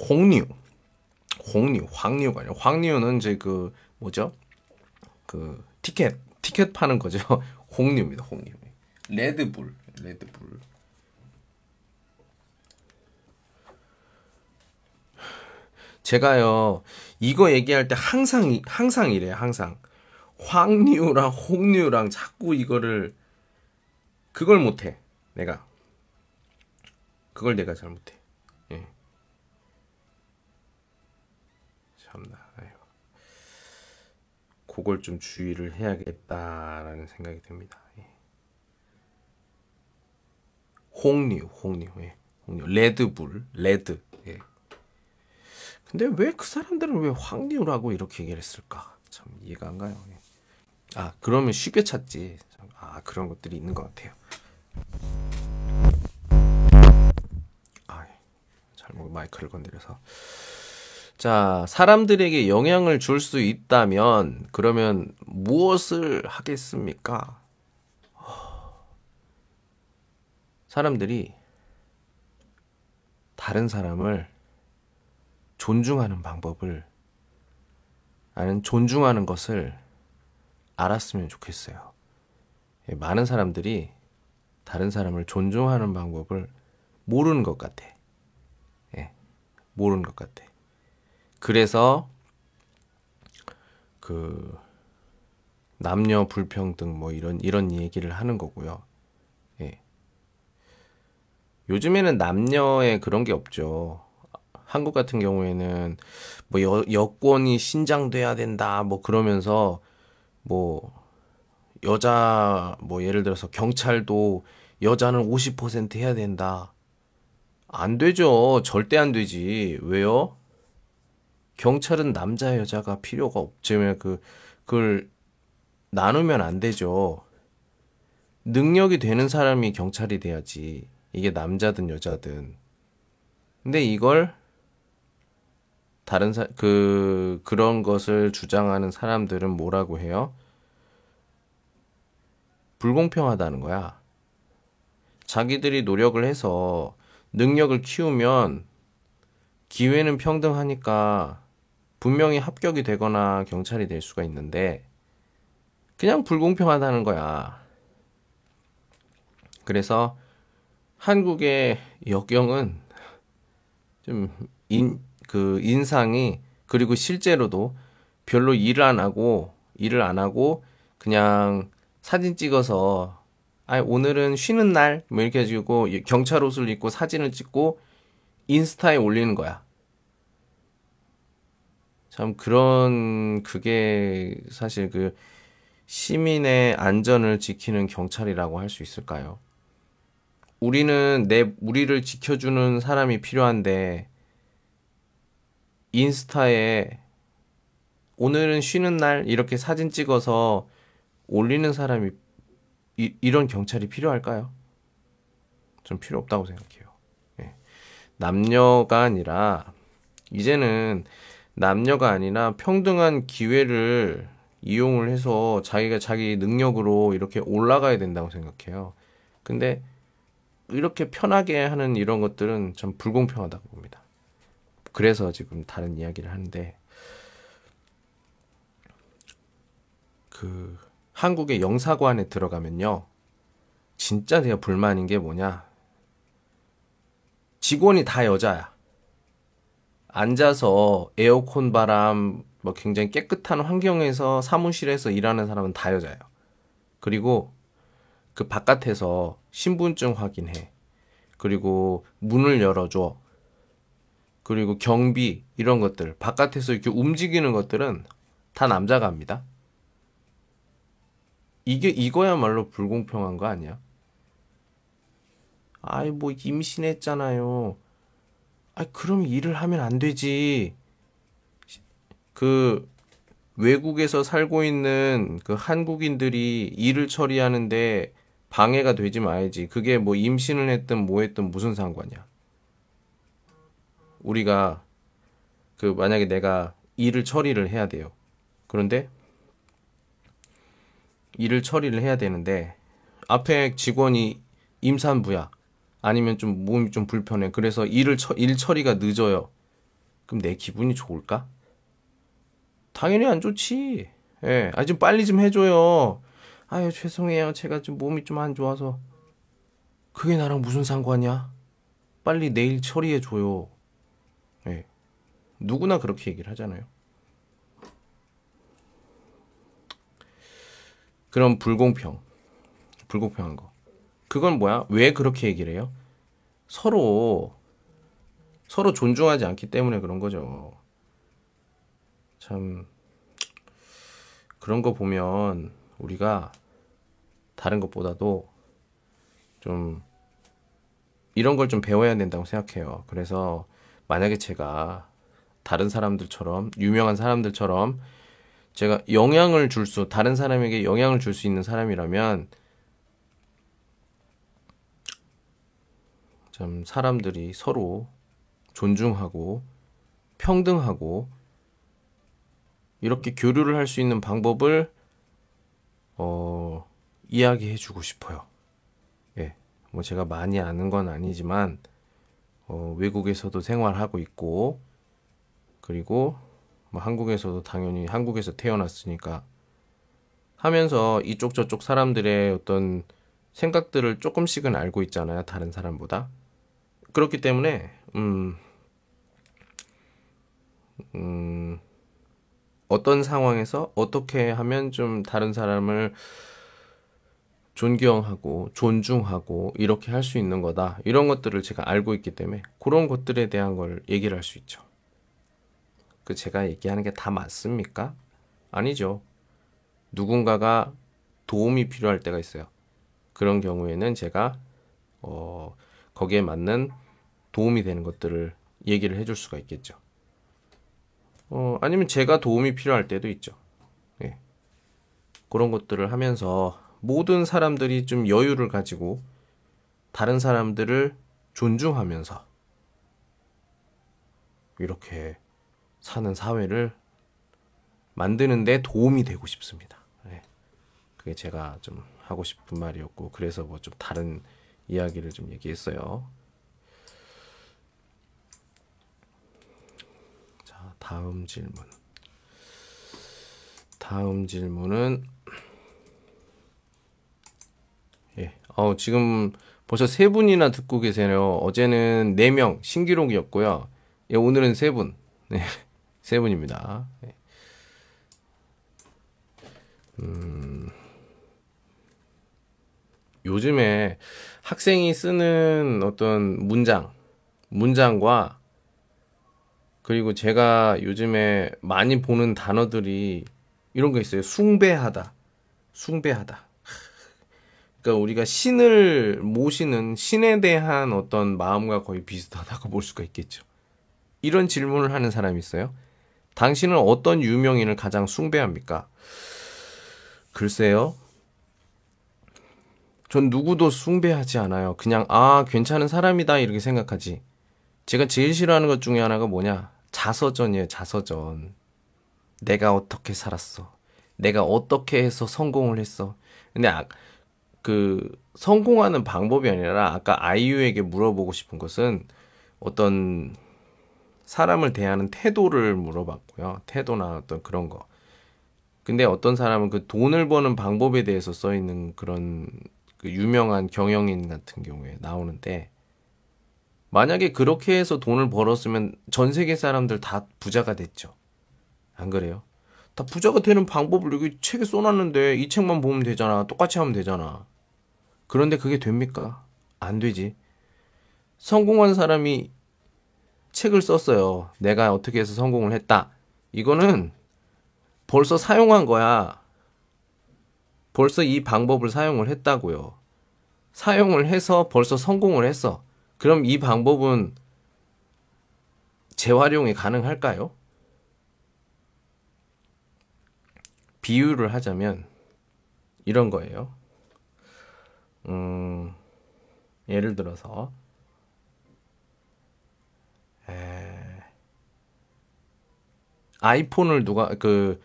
홍리우. 홍류, 황류가 아니라 황류는 이제 그 뭐죠? 그 티켓 티켓 파는 거죠. 홍류입니다. 홍류. 레드불, 레드불. 제가요 이거 얘기할 때 항상 항상 이래요. 항상 황류랑 홍류랑 자꾸 이거를 그걸 못해. 내가 그걸 내가 잘 못해. 참나. 아유. 그걸 좀 주의를 해야겠다라는 생각이 듭니다. 예. 홍류, 홍류, 예. 홍류, 레드불, 레드. 예. 근데 왜 그 사람들은 왜 황류라고 이렇게 얘기를 했을까? 참 이해가 안 가요. 예. 아 그러면 쉽게 찾지. 아 그런 것들이 있는 것 같아요. 아 잘못 마이크를 건드려서. 자, 사람들에게 영향을 줄 수 있다면, 그러면 무엇을 하겠습니까? 사람들이 다른 사람을 존중하는 방법을, 아는 존중하는 것을 알았으면 좋겠어요. 예, 많은 사람들이 다른 사람을 존중하는 방법을 모르는 것 같아. 예, 모르는 것 같아. 그래서 그 남녀 불평등 뭐 이런 이런 얘기를 하는 거고요. 예. 요즘에는 남녀의 그런 게 없죠. 한국 같은 경우에는 뭐 여, 여권이 신장돼야 된다 뭐 그러면서 뭐 여자 뭐 예를 들어서 경찰도 여자는 50% 해야 된다. 안 되죠. 절대 안 되지. 왜요? 경찰은 남자 여자가 필요가 없지만 그 그걸 나누면 안 되죠. 능력이 되는 사람이 경찰이 돼야지. 이게 남자든 여자든. 근데 이걸 다른 사, 그 그런 것을 주장하는 사람들은 뭐라고 해요? 불공평하다는 거야. 자기들이 노력을 해서 능력을 키우면 기회는 평등하니까 분명히 합격이 되거나 경찰이 될 수가 있는데 그냥 불공평하다는 거야. 그래서 한국의 역경은 좀 인, 그 인상이 그리고 실제로도 별로 일을 안 하고 일을 안 하고 그냥 사진 찍어서 아 오늘은 쉬는 날 뭐 이렇게 해가지고 경찰 옷을 입고 사진을 찍고 인스타에 올리는 거야. 참 그런 그게 사실 그 시민의 안전을 지키는 경찰이라고 할 수 있을까요? 우리는 내 우리를 지켜주는 사람이 필요한데 인스타에 오늘은 쉬는 날 이렇게 사진 찍어서 올리는 사람이 이, 이런 경찰이 필요할까요? 좀 필요 없다고 생각해요. 예. 남녀가 아니라 이제는 남녀가 아니라 평등한 기회를 이용을 해서 자기가 자기 능력으로 이렇게 올라가야 된다고 생각해요. 근데 이렇게 편하게 하는 이런 것들은 참 불공평하다고 봅니다. 그래서 지금 다른 이야기를 하는데 그 한국의 영사관에 들어가면요. 진짜 제가 불만인 게 뭐냐. 직원이 다 여자야. 앉아서 에어컨 바람, 뭐 굉장히 깨끗한 환경에서 사무실에서 일하는 사람은 다 여자예요. 그리고 그 바깥에서 신분증 확인해. 그리고 문을 열어줘. 그리고 경비, 이런 것들. 바깥에서 이렇게 움직이는 것들은 다 남자가 합니다. 이게 이거야말로 불공평한 거 아니야? 아이 뭐 임신했잖아요. 아 그럼 일을 하면 안 되지. 그 외국에서 살고 있는 그 한국인들이 일을 처리하는데 방해가 되지 말지. 그게 뭐 임신을 했든 뭐 했든 무슨 상관이야. 우리가 그 만약에 내가 일을 처리를 해야 돼요. 그런데 일을 처리를 해야 되는데 앞에 직원이 임산부야. 아니면 좀 몸이 좀 불편해. 그래서 일을 처, 일 처리가 늦어요. 그럼 내 기분이 좋을까? 당연히 안 좋지. 예. 아, 좀 빨리 좀 해줘요. 아유, 죄송해요. 제가 좀 몸이 좀 안 좋아서. 그게 나랑 무슨 상관이야? 빨리 내일 처리해줘요. 예. 누구나 그렇게 얘기를 하잖아요. 그런 불공평. 불공평한 거. 그건 뭐야? 왜 그렇게 얘기를 해요? 서로, 서로 존중하지 않기 때문에 그런 거죠. 참, 그런 거 보면 우리가 다른 것보다도 좀 이런 걸 좀 배워야 된다고 생각해요. 그래서 만약에 제가 다른 사람들처럼, 유명한 사람들처럼 제가 영향을 줄 수, 다른 사람에게 영향을 줄 수 있는 사람이라면, 참 사람들이 서로 존중하고 평등하고 이렇게 교류를 할 수 있는 방법을 어, 이야기해 주고 싶어요. 예. 뭐 제가 많이 아는 건 아니지만 어, 외국에서도 생활하고 있고 그리고 뭐 한국에서도 당연히 한국에서 태어났으니까 하면서 이쪽 저쪽 사람들의 어떤 생각들을 조금씩은 알고 있잖아요. 다른 사람보다. 그렇기 때문에 음, 음, 어떤 상황에서 어떻게 하면 좀 다른 사람을 존경하고 존중하고 이렇게 할 수 있는 거다. 이런 것들을 제가 알고 있기 때문에 그런 것들에 대한 걸 얘기를 할 수 있죠. 그 제가 얘기하는 게 다 맞습니까? 아니죠. 누군가가 도움이 필요할 때가 있어요. 그런 경우에는 제가 어 거기에 맞는 도움이 되는 것들을 얘기를 해줄 수가 있겠죠. 어 아니면 제가 도움이 필요할 때도 있죠. 예. 그런 것들을 하면서 모든 사람들이 좀 여유를 가지고 다른 사람들을 존중하면서 이렇게 사는 사회를 만드는데 도움이 되고 싶습니다. 네. 그게 제가 좀 하고 싶은 말이었고 그래서 뭐 좀 다른 이야기를 좀 얘기했어요. 자, 다음 질문. 다음 질문은 예. 어, 지금 벌써 세 분이나 듣고 계세요. 어제는 네 명 신기록이었고요. 예, 오늘은 세 분. 네. 세 분입니다. 네. 음, 요즘에 학생이 쓰는 어떤 문장, 문장과 그리고 제가 요즘에 많이 보는 단어들이 이런 거 있어요. 숭배하다. 숭배하다. 그러니까 우리가 신을 모시는 신에 대한 어떤 마음과 거의 비슷하다고 볼 수가 있겠죠. 이런 질문을 하는 사람이 있어요. 당신은 어떤 유명인을 가장 숭배합니까? 글쎄요. 전 누구도 숭배하지 않아요. 그냥, 아, 괜찮은 사람이다, 이렇게 생각하지. 제가 제일 싫어하는 것 중에 하나가 뭐냐? 자서전이에요, 자서전. 내가 어떻게 살았어. 내가 어떻게 해서 성공을 했어. 근데, 아, 그, 성공하는 방법이 아니라, 아까 아이유에게 물어보고 싶은 것은 어떤 사람을 대하는 태도를 물어봤고요. 태도나 어떤 그런 거. 근데 어떤 사람은 그 돈을 버는 방법에 대해서 써 있는 그런 그 유명한 경영인 같은 경우에 나오는데 만약에 그렇게 해서 돈을 벌었으면 전 세계 사람들 다 부자가 됐죠. 안 그래요? 다 부자가 되는 방법을 여기 책에 써놨는데 이 책만 보면 되잖아. 똑같이 하면 되잖아. 그런데 그게 됩니까? 안 되지. 성공한 사람이 책을 썼어요. 내가 어떻게 해서 성공을 했다. 이거는 벌써 사용한 거야. 벌써 이 방법을 사용을 했다고요. 사용을 해서 벌써 성공을 했어. 그럼 이 방법은 재활용이 가능할까요? 비유를 하자면 이런 거예요. 음, 예를 들어서 에... 아이폰을 누가 그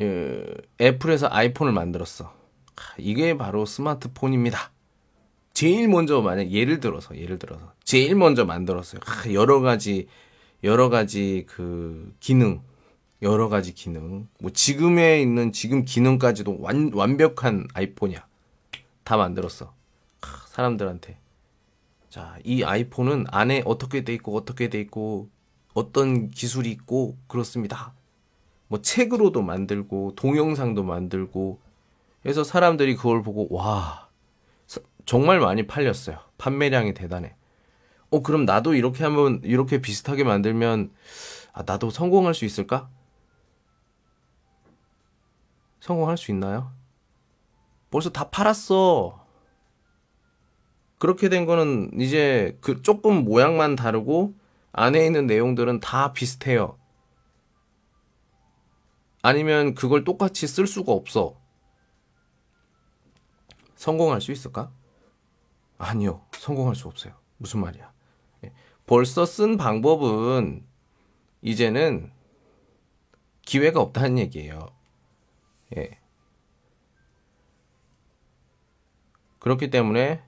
예, 애플에서 아이폰을 만들었어. 이게 바로 스마트폰입니다. 제일 먼저 만약 예를 들어서 예를 들어서 제일 먼저 만들었어요. 여러 가지 여러 가지 그 기능 여러 가지 기능 뭐 지금에 있는 지금 기능까지도 완, 완벽한 아이폰이야. 다 만들었어. 사람들한테. 자, 이 아이폰은 안에 어떻게 돼 있고 어떻게 돼 있고 어떤 기술이 있고 그렇습니다. 뭐 책으로도 만들고 동영상도 만들고 그래서 사람들이 그걸 보고 와 정말 많이 팔렸어요. 판매량이 대단해. 어 그럼 나도 이렇게 하면 이렇게 비슷하게 만들면 아 나도 성공할 수 있을까? 성공할 수 있나요? 벌써 다 팔았어. 그렇게 된 거는 이제 그 조금 모양만 다르고 안에 있는 내용들은 다 비슷해요. 아니면 그걸 똑같이 쓸 수가 없어. 성공할 수 있을까? 아니요. 성공할 수 없어요. 무슨 말이야. 예. 벌써 쓴 방법은 이제는 기회가 없다는 얘기예요. 예. 그렇기 때문에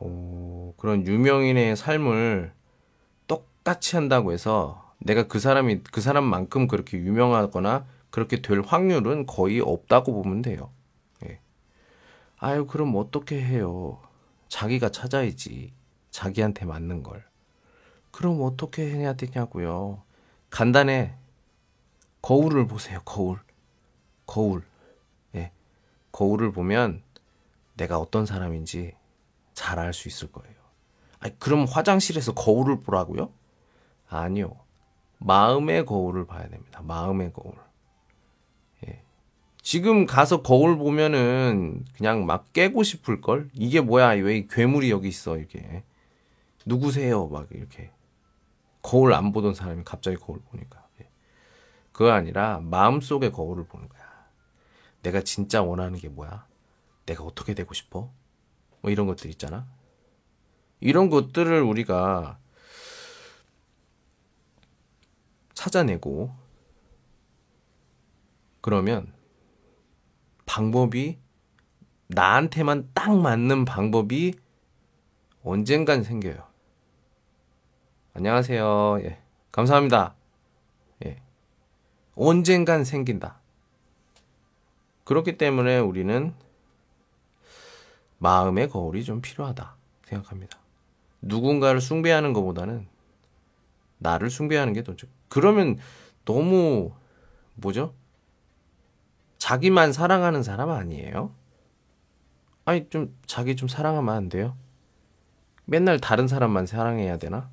오, 그런 유명인의 삶을 똑같이 한다고 해서 내가 그 사람이 그 사람만큼 그렇게 유명하거나 그렇게 될 확률은 거의 없다고 보면 돼요. 예. 아유 그럼 어떻게 해요? 자기가 찾아야지. 자기한테 맞는 걸. 그럼 어떻게 해야 되냐고요. 간단해. 거울을 보세요. 거울. 거울. 예. 거울을 보면 내가 어떤 사람인지 잘 알 수 있을 거예요. 아니, 그럼 화장실에서 거울을 보라고요? 아니요. 마음의 거울을 봐야 됩니다. 마음의 거울. 예. 지금 가서 거울 보면은 그냥 막 깨고 싶을 걸. 이게 뭐야? 왜 괴물이 여기 있어? 이렇게 누구세요? 막 이렇게 거울 안 보던 사람이 갑자기 거울 보니까 예. 그거 아니라 마음 속의 거울을 보는 거야. 내가 진짜 원하는 게 뭐야? 내가 어떻게 되고 싶어? 뭐 이런 것들 있잖아. 이런 것들을 우리가 찾아내고 그러면 방법이 나한테만 딱 맞는 방법이 언젠간 생겨요. 안녕하세요. 예. 감사합니다. 예. 언젠간 생긴다. 그렇기 때문에 우리는 마음의 거울이 좀 필요하다 생각합니다. 누군가를 숭배하는 것보다는 나를 숭배하는 게더 좋. 그러면 너무 뭐죠? 자기만 사랑하는 사람 아니에요? 아니 좀 자기 좀 사랑하면 안 돼요? 맨날 다른 사람만 사랑해야 되나?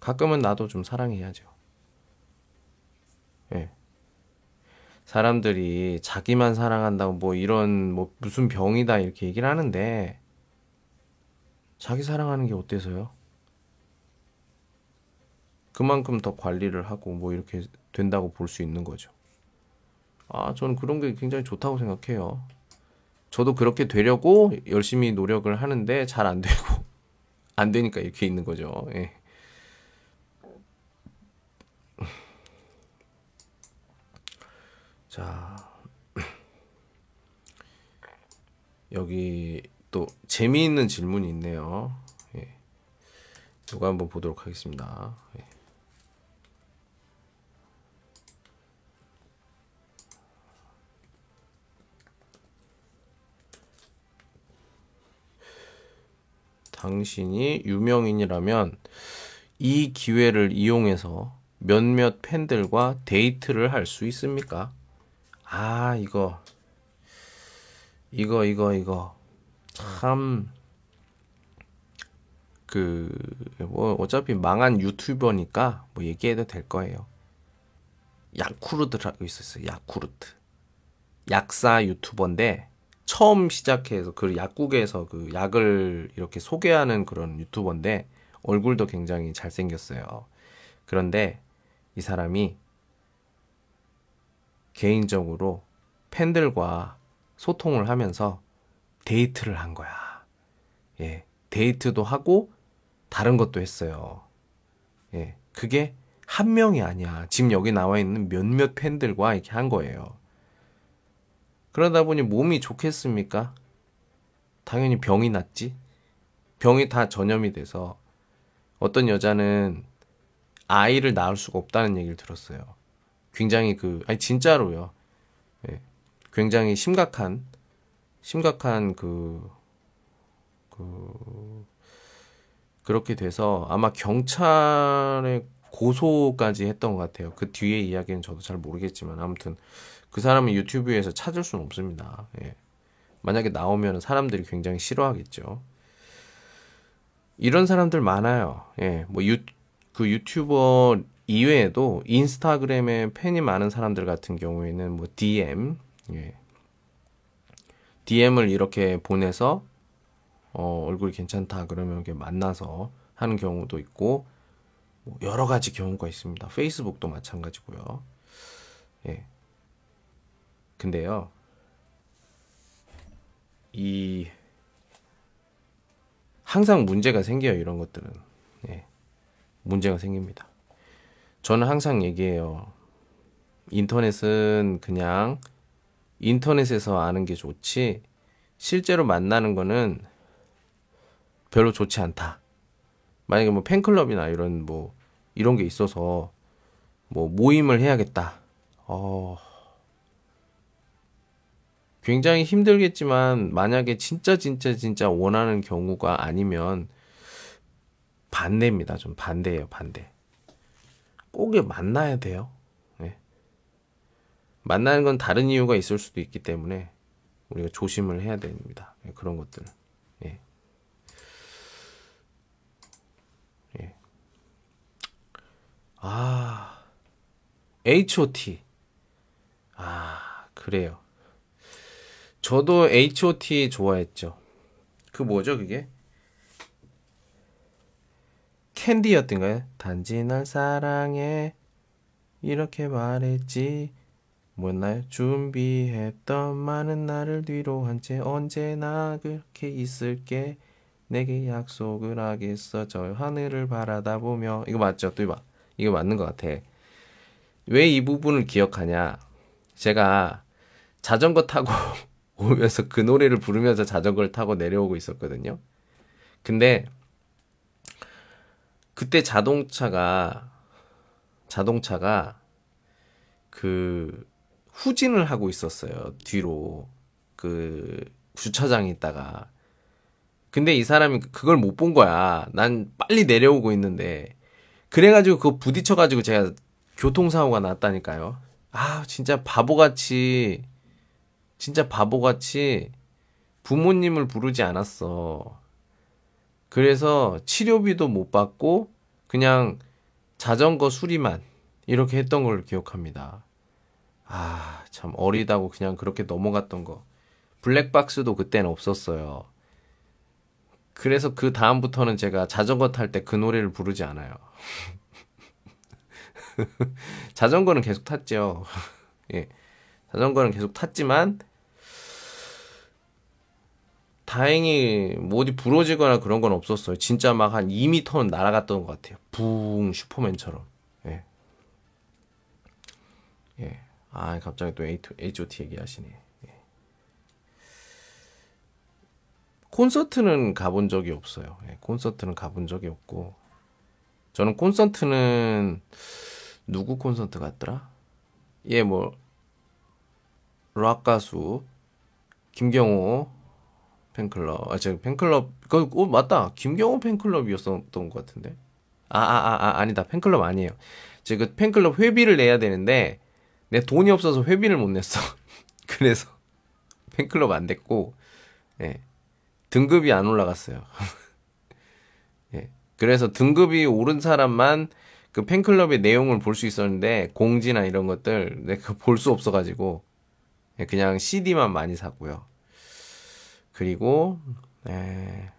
가끔은 나도 좀 사랑해야죠. 예. 사람들이 자기만 사랑한다고 뭐 이런 뭐 무슨 병이다 이렇게 얘기를 하는데 자기 사랑하는 게 어때서요? 그만큼 더 관리를 하고 뭐 이렇게 된다고 볼 수 있는 거죠. 아, 저는 그런 게 굉장히 좋다고 생각해요. 저도 그렇게 되려고 열심히 노력을 하는데 잘 안 되고 안 되니까 이렇게 있는 거죠. 예. 자, 여기 또 재미있는 질문이 있네요. 예. 이거 한번 보도록 하겠습니다. 예. 당신이 유명인이라면 이 기회를 이용해서 몇몇 팬들과 데이트를 할 수 있습니까? 아, 이거. 이거, 이거, 이거. 참. 그, 뭐, 어차피 망한 유튜버니까 뭐 얘기해도 될 거예요. 야쿠르트라고 있었어요. 야쿠르트. 약사 유튜버인데, 처음 시작해서 그 약국에서 그 약을 이렇게 소개하는 그런 유튜버인데, 얼굴도 굉장히 잘생겼어요. 그런데 이 사람이 개인적으로 팬들과 소통을 하면서 데이트를 한 거야. 예. 데이트도 하고 다른 것도 했어요. 예. 그게 한 명이 아니야. 지금 여기 나와 있는 몇몇 팬들과 이렇게 한 거예요. 그러다 보니 몸이 좋겠습니까? 당연히 병이 났지. 병이 다 전염이 돼서 어떤 여자는 아이를 낳을 수가 없다는 얘기를 들었어요. 굉장히 그 아니 진짜로요. 예. 굉장히 심각한 심각한 그, 그, 그렇게 돼서 아마 경찰에 고소까지 했던 것 같아요. 그 뒤에 이야기는 저도 잘 모르겠지만 아무튼 그 사람은 유튜브에서 찾을 수는 없습니다. 예. 만약에 나오면 사람들이 굉장히 싫어하겠죠. 이런 사람들 많아요. 예, 뭐 유, 그 유튜버 이외에도 인스타그램에 팬이 많은 사람들 같은 경우에는 뭐 DM, 예. DM을 이렇게 보내서 어, 얼굴이 괜찮다 그러면 이렇게 만나서 하는 경우도 있고 뭐 여러 가지 경우가 있습니다. 페이스북도 마찬가지고요. 예. 근데요. 이 항상 문제가 생겨요. 이런 것들은. 예. 문제가 생깁니다. 저는 항상 얘기해요. 인터넷은 그냥 인터넷에서 아는 게 좋지, 실제로 만나는 거는 별로 좋지 않다. 만약에 뭐 팬클럽이나 이런 뭐, 이런 게 있어서 뭐 모임을 해야겠다. 어, 굉장히 힘들겠지만, 만약에 진짜 진짜 진짜 원하는 경우가 아니면, 반대입니다. 좀 반대예요, 반대. 꼭 만나야 돼요. 네. 만나는 건 다른 이유가 있을 수도 있기 때문에 우리가 조심을 해야 됩니다. 네, 그런 것들. 예. 예. 아, H.O.T. 아, 그래요. 저도 H.O.T. 좋아했죠. 그 뭐죠, 그게? 캔디였던가요? 단지 널 사랑해. 이렇게 말했지. 뭐였나요? 준비했던 많은 나를 뒤로 한 채 언제나 그렇게 있을게. 내게 약속을 하겠어. 저 하늘을 바라다 보며. 이거 맞죠? 또 이거 이거 맞는 것 같아. 왜 이 부분을 기억하냐? 제가 자전거 타고 오면서 그 노래를 부르면서 자전거를 타고 내려오고 있었거든요. 근데 그때 자동차가 자동차가 그 후진을 하고 있었어요. 뒤로 그 주차장에 있다가 근데 이 사람이 그걸 못 본 거야. 난 빨리 내려오고 있는데 그래가지고 그거 부딪혀가지고 제가 교통사고가 났다니까요. 아 진짜 바보같이 진짜 바보같이 부모님을 부르지 않았어. 그래서 치료비도 못 받고 그냥 자전거 수리만 이렇게 했던 걸 기억합니다. 아, 참 어리다고 그냥 그렇게 넘어갔던 거. 블랙박스도 그때는 없었어요. 그래서 그 다음부터는 제가 자전거 탈 때 그 노래를 부르지 않아요. 자전거는 계속 탔죠. 예. 자전거는 계속 탔지만 다행히 뭐 어디 부러지거나 그런 건 없었어요. 진짜 막 한 2미터는 날아갔던 것 같아요. 붕 슈퍼맨처럼. 예. 예. 아 갑자기 또 H.O.T 얘기하시네. 예. 콘서트는 가본 적이 없어요. 예. 콘서트는 가본 적이 없고 저는 콘서트는 누구 콘서트 갔더라? 예, 뭐, 락 가수, 김경호 팬클럽, 아, 제 팬클럽, 그, 어, 맞다. 김경호 팬클럽이었던 것 같은데. 아, 아, 아, 아, 아니다. 팬클럽 아니에요. 제가 그 팬클럽 회비를 내야 되는데, 내 돈이 없어서 회비를 못 냈어. 그래서, 팬클럽 안 됐고, 예. 등급이 안 올라갔어요. 예. 그래서 등급이 오른 사람만 그 팬클럽의 내용을 볼 수 있었는데 공지나 이런 것들 내가 볼 수 없어가지고 그냥 CD만 많이 샀고요. 그리고 에...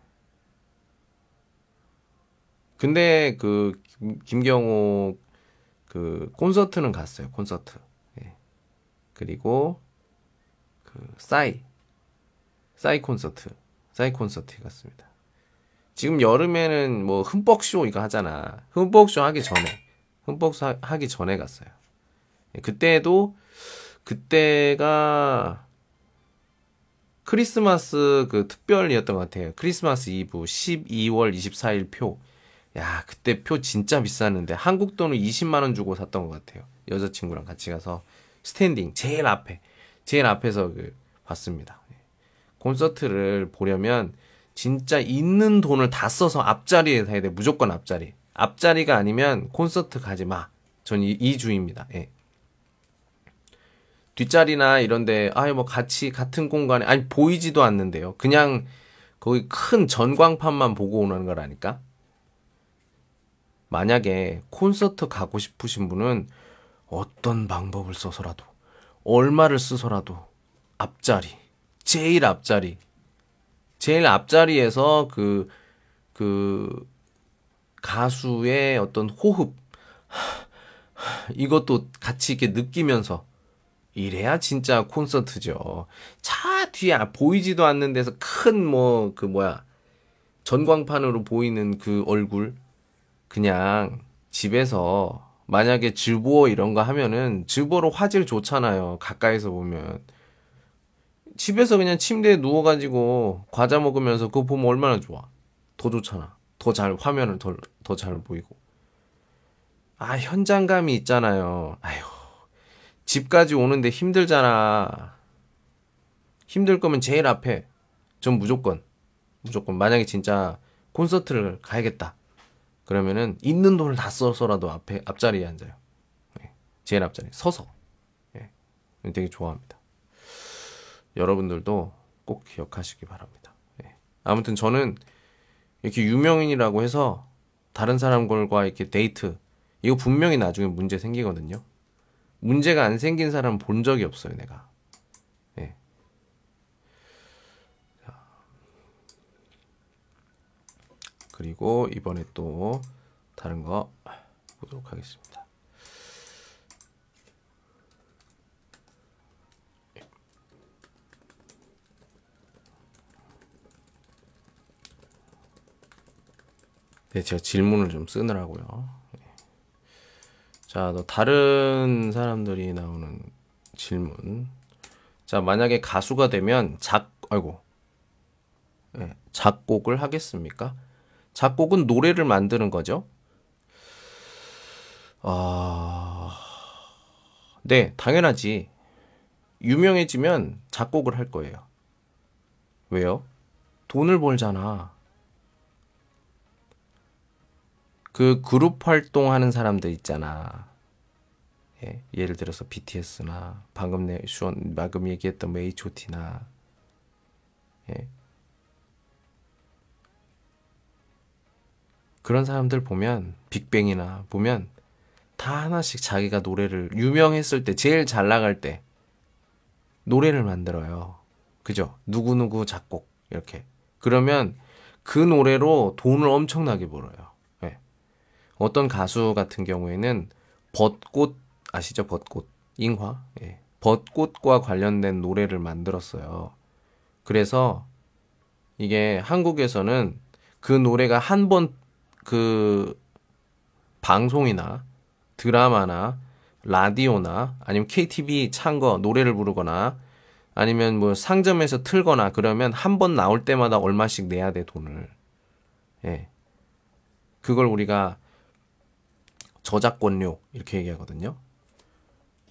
근데 그 김, 경호 그 콘서트는 갔어요. 콘서트. 예. 그리고 그 싸이 싸이 콘서트 싸이 콘서트에 갔습니다. 지금 여름에는 뭐 흠뻑쇼 이거 하잖아. 흠뻑쇼 하기 전에. 흠뻑쇼 하기 전에 갔어요. 예, 그때도, 그때가 크리스마스 그 특별이었던 것 같아요. 크리스마스 이브 12월 24일 표. 야, 그때 표 진짜 비쌌는데 한국 돈은 20만 원 주고 샀던 것 같아요. 여자친구랑 같이 가서 스탠딩 제일 앞에 제일 앞에서 그 봤습니다. 예. 콘서트를 보려면 진짜 있는 돈을 다 써서 앞자리에 사야 돼. 무조건 앞자리. 앞자리가 아니면 콘서트 가지 마. 전 이, 이 주의입니다. 예. 뒷자리나 이런데 아예 뭐 같이 같은 공간에 아니 보이지도 않는데요. 그냥 거기 큰 전광판만 보고 오는 거라니까. 만약에 콘서트 가고 싶으신 분은 어떤 방법을 써서라도 얼마를 쓰서라도 앞자리 제일 앞자리 제일 앞자리에서 그, 그, 가수의 어떤 호흡, 이것도 같이 이렇게 느끼면서, 이래야 진짜 콘서트죠. 차 뒤에 보이지도 않는 데서 큰 뭐, 그 뭐야, 전광판으로 보이는 그 얼굴, 그냥 집에서 만약에 즈보어 이런 거 하면은 즈보어로 화질 좋잖아요. 가까이서 보면. 집에서 그냥 침대에 누워가지고 과자 먹으면서 그거 보면 얼마나 좋아. 더 좋잖아. 더 잘, 화면을 더, 더 잘 보이고. 아, 현장감이 있잖아요. 아휴. 집까지 오는데 힘들잖아. 힘들 거면 제일 앞에. 전 무조건. 무조건. 만약에 진짜 콘서트를 가야겠다. 그러면은 있는 돈을 다 써서라도 앞에, 앞자리에 앉아요. 네. 제일 앞자리. 서서. 예. 네. 되게 좋아합니다. 여러분들도 꼭 기억하시기 바랍니다. 예. 아무튼 저는 이렇게 유명인이라고 해서 다른 사람들과 이렇게 데이트 이거 분명히 나중에 문제 생기거든요. 문제가 안 생긴 사람 본 적이 없어요, 내가. 예. 그리고 이번에 또 다른 거 보도록 하겠습니다. 네, 제가 질문을 좀 쓰느라고요. 자, 또 다른 사람들이 나오는 질문. 자, 만약에 가수가 되면 작, 아이고, 네, 작곡을 하겠습니까? 작곡은 노래를 만드는 거죠. 아, 네, 당연하지. 유명해지면 작곡을 할 거예요. 왜요? 돈을 벌잖아. 그 그룹 활동하는 사람들 있잖아. 예, 예를 들어서 BTS나 방금 내 수원 방금 얘기했던 뭐 H.O.T나 예. 그런 사람들 보면 빅뱅이나 보면 다 하나씩 자기가 노래를 유명했을 때 제일 잘 나갈 때 노래를 만들어요. 그죠? 누구누구 작곡 이렇게. 그러면 그 노래로 돈을 엄청나게 벌어요. 네. 어떤 가수 같은 경우에는 벚꽃 아시죠? 벚꽃 잉화. 예. 벚꽃과 관련된 노래를 만들었어요. 그래서 이게 한국에서는 그 노래가 한 번 그 방송이나 드라마나 라디오나 아니면 KTV 찬거 노래를 부르거나 아니면 뭐 상점에서 틀거나 그러면 한 번 나올 때마다 얼마씩 내야 돼 돈을. 예. 그걸 우리가 저작권료 이렇게 얘기하거든요.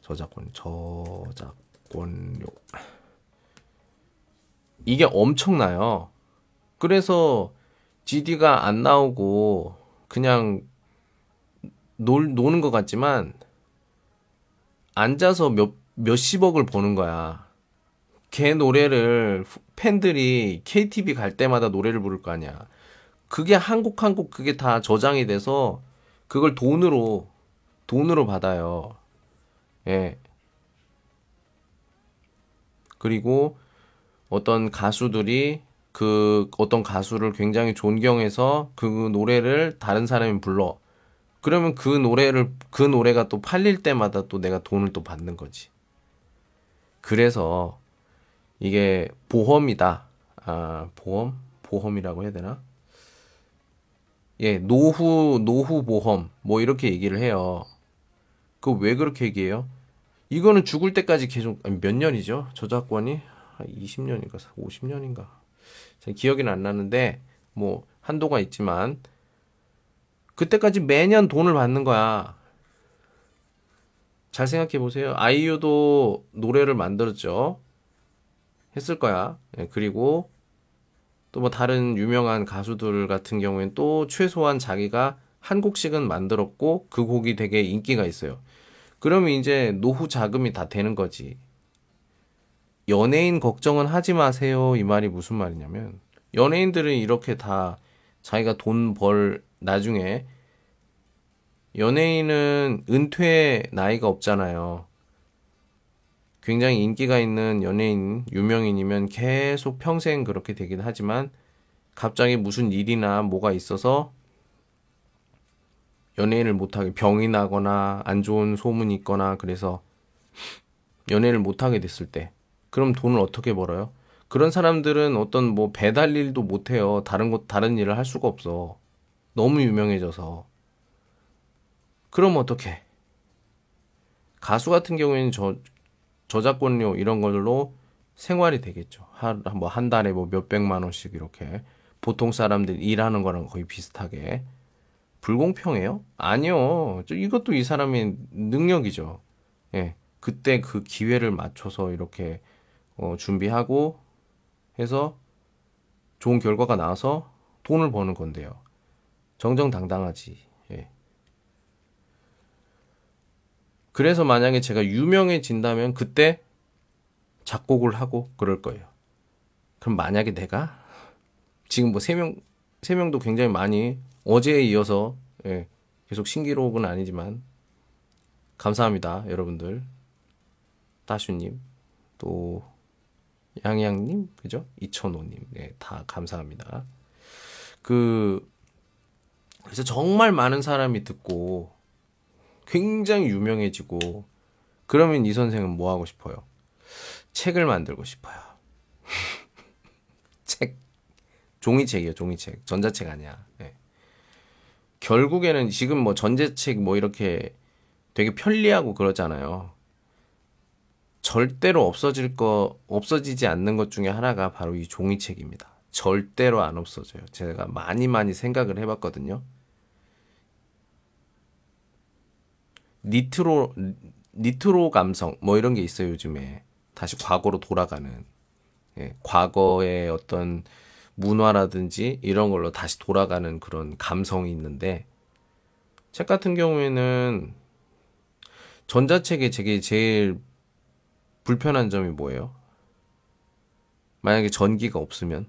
저작권 저작권료 이게 엄청나요. 그래서 GD가 안 나오고 그냥 놀, 노는 것 같지만 앉아서 몇 몇십억을 버는 거야. 걔 노래를 팬들이 KTV 갈 때마다 노래를 부를 거 아니야. 그게 한 곡 한 곡 그게 다 저장이 돼서 그걸 돈으로 돈으로 받아요. 예. 그리고 어떤 가수들이 그 어떤 가수를 굉장히 존경해서 그 노래를 다른 사람이 불러. 그러면 그 노래를 그 노래가 또 팔릴 때마다 또 내가 돈을 또 받는 거지. 그래서 이게 보험이다. 아, 보험? 보험이라고 해야 되나? 예, 노후 노후 보험 뭐 이렇게 얘기를 해요. 그 왜 그렇게 얘기해요? 이거는 죽을 때까지 계속 몇 년이죠? 저작권이 20년인가 50년인가 기억이 안 나는데 뭐 한도가 있지만 그때까지 매년 돈을 받는 거야. 잘 생각해 보세요. 아이유도 노래를 만들었죠. 했을 거야. 예, 그리고 또 뭐 다른 유명한 가수들 같은 경우엔 또 최소한 자기가 한 곡씩은 만들었고 그 곡이 되게 인기가 있어요. 그러면 이제 노후 자금이 다 되는 거지. 연예인 걱정은 하지 마세요. 이 말이 무슨 말이냐면 연예인들은 이렇게 다 자기가 돈 벌 나중에 연예인은 은퇴 나이가 없잖아요. 굉장히 인기가 있는 연예인, 유명인이면 계속 평생 그렇게 되긴 하지만 갑자기 무슨 일이나 뭐가 있어서 연예인을 못하게 병이 나거나 안 좋은 소문이 있거나 그래서 연예인을 못하게 됐을 때 그럼 돈을 어떻게 벌어요? 그런 사람들은 어떤 뭐 배달 일도 못해요. 다른 곳, 다른 일을 할 수가 없어. 너무 유명해져서. 그럼 어떻게? 가수 같은 경우에는 저, 저작권료 이런 걸로 생활이 되겠죠. 한, 뭐, 한 달에 뭐 몇백만 원씩 이렇게. 보통 사람들 일하는 거랑 거의 비슷하게. 불공평해요? 아니요. 이것도 이 사람의 능력이죠. 예. 그때 그 기회를 맞춰서 이렇게 어, 준비하고 해서 좋은 결과가 나와서 돈을 버는 건데요. 정정당당하지. 예. 그래서 만약에 제가 유명해진다면 그때 작곡을 하고 그럴 거예요. 그럼 만약에 내가 지금 뭐 세 명, 세 명도 굉장히 많이 어제에 이어서 예, 계속 신기록은 아니지만 감사합니다, 여러분들. 따슈님, 또 양양님, 그죠? 이천호님, 네, 다 감사합니다. 그, 그래서 정말 많은 사람이 듣고 굉장히 유명해지고 그러면 이 선생은 뭐 하고 싶어요? 책을 만들고 싶어요. 책. 종이책이에요, 종이책. 전자책 아니야. 네. 결국에는 지금 뭐 전자책 뭐 이렇게 되게 편리하고 그러잖아요. 절대로 없어질 거, 없어지지 않는 것 중에 하나가 바로 이 종이책입니다. 절대로 안 없어져요. 제가 많이 많이 생각을 해봤거든요. 니트로, 니트로 감성, 뭐 이런 게 있어요, 요즘에. 다시 과거로 돌아가는. 예, 과거의 어떤 문화라든지 이런 걸로 다시 돌아가는 그런 감성이 있는데, 책 같은 경우에는 전자책에 제게 제일 불편한 점이 뭐예요? 만약에 전기가 없으면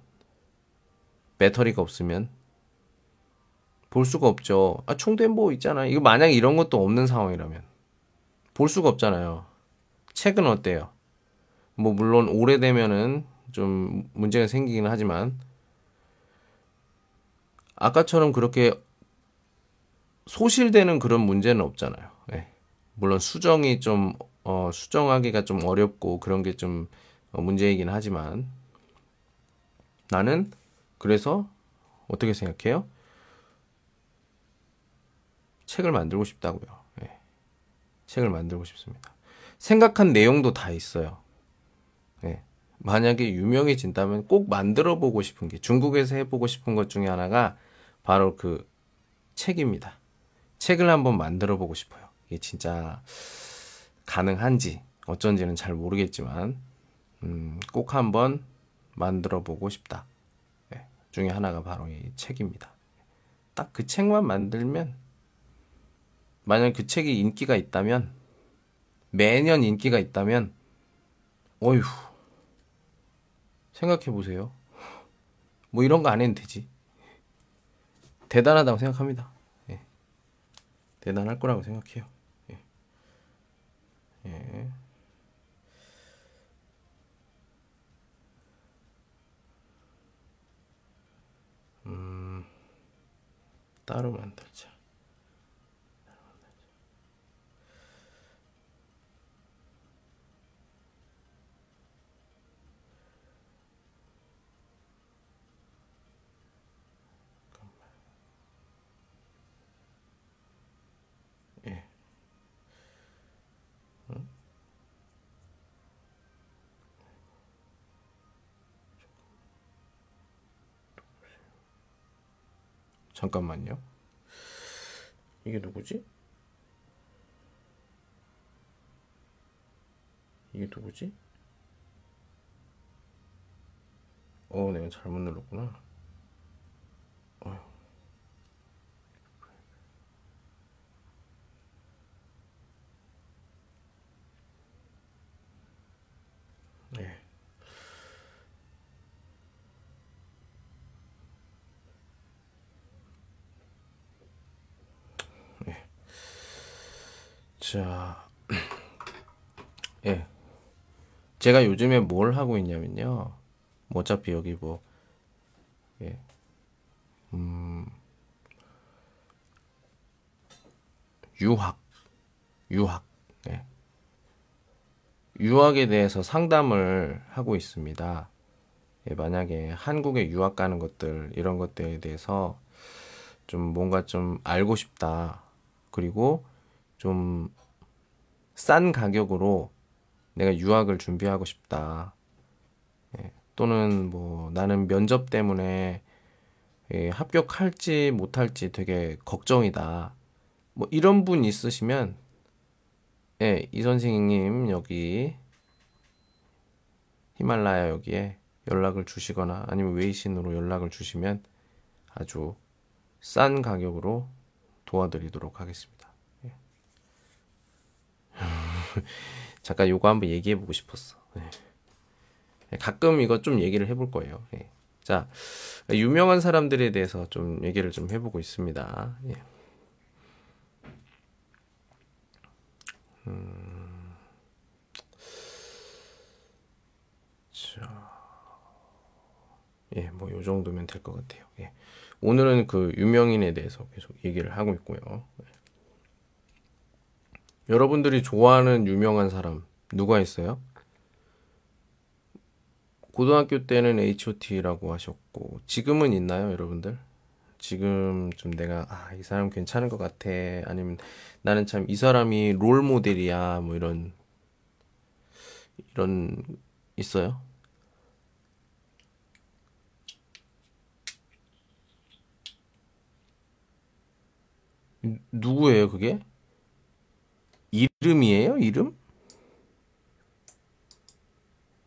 배터리가 없으면 볼 수가 없죠. 아, 충電뭐 있잖아. 이거 만약에 이런 것도 없는 상황이라면 볼 수가 없잖아요. 책은 어때요? 뭐 물론 오래되면은 좀 문제가 생기긴 하지만 아까처럼 그렇게 소실되는 그런 문제는 없잖아요. 네. 물론 수정이 좀 어, 수정하기가 좀 어렵고 그런 게좀 어, 문제이긴 하지만 나는 그래서 어떻게 생각해요? 책을 만들고 싶다고요. 네. 책을 만들고 싶습니다. 생각한 내용도 다 있어요. 네. 만약에 유명해진다면 꼭 만들어 보고 싶은 게 중국에서 해보고 싶은 것 중에 하나가 바로 그 책입니다. 책을 한번 만들어 보고 싶어요. 이게 진짜 가능한지 어쩐지는 잘 모르겠지만 음, 꼭 한번 만들어 보고 싶다. 네, 중에 하나가 바로 이 책입니다. 딱 그 책만 만들면 만약 그 책이 인기가 있다면 매년 인기가 있다면 어휴 생각해 보세요. 뭐 이런 거 안 해도 되지. 대단하다고 생각합니다. 예. 대단할 거라고 생각해요. 예. 예. 음, 따로 만들자. 잠깐만요. 이게 누구지? 이게 누구지? 어, 내가 잘못 눌렀구나. 어. 네. 자, 예. 제가 요즘에 뭘 하고 있냐면요. 뭐 어차피 여기 뭐, 예. 음, 유학, 유학, 예. 유학에 대해서 상담을 하고 있습니다. 예, 만약에 한국에 유학 가는 것들, 이런 것들에 대해서 좀 뭔가 좀 알고 싶다. 그리고 좀 싼 가격으로 내가 유학을 준비하고 싶다. 예, 또는 뭐 나는 면접 때문에 예, 합격할지 못할지 되게 걱정이다. 뭐 이런 분 있으시면 예, 이 선생님 여기 히말라야 여기에 연락을 주시거나 아니면 웨이신으로 연락을 주시면 아주 싼 가격으로 도와드리도록 하겠습니다. 잠깐 요거 한번 얘기해 보고 싶었어. 네. 가끔 이거 좀 얘기를 해볼 거예요. 네. 자, 유명한 사람들에 대해서 좀 얘기를 좀 해보고 있습니다. 예. 음, 자, 예, 뭐 요 정도면 될 것 같아요. 예. 오늘은 그 유명인에 대해서 계속 얘기를 하고 있고요. 예. 여러분들이 좋아하는 유명한 사람 누가 있어요? 고등학교 때는 H.O.T라고 하셨고 지금은 있나요, 여러분들? 지금 좀 내가 아, 이 사람 괜찮은 것 같아. 아니면 나는 참 이 사람이 롤 모델이야. 뭐 이런 이런 있어요? 누구예요, 그게? 이름이에요? 이름?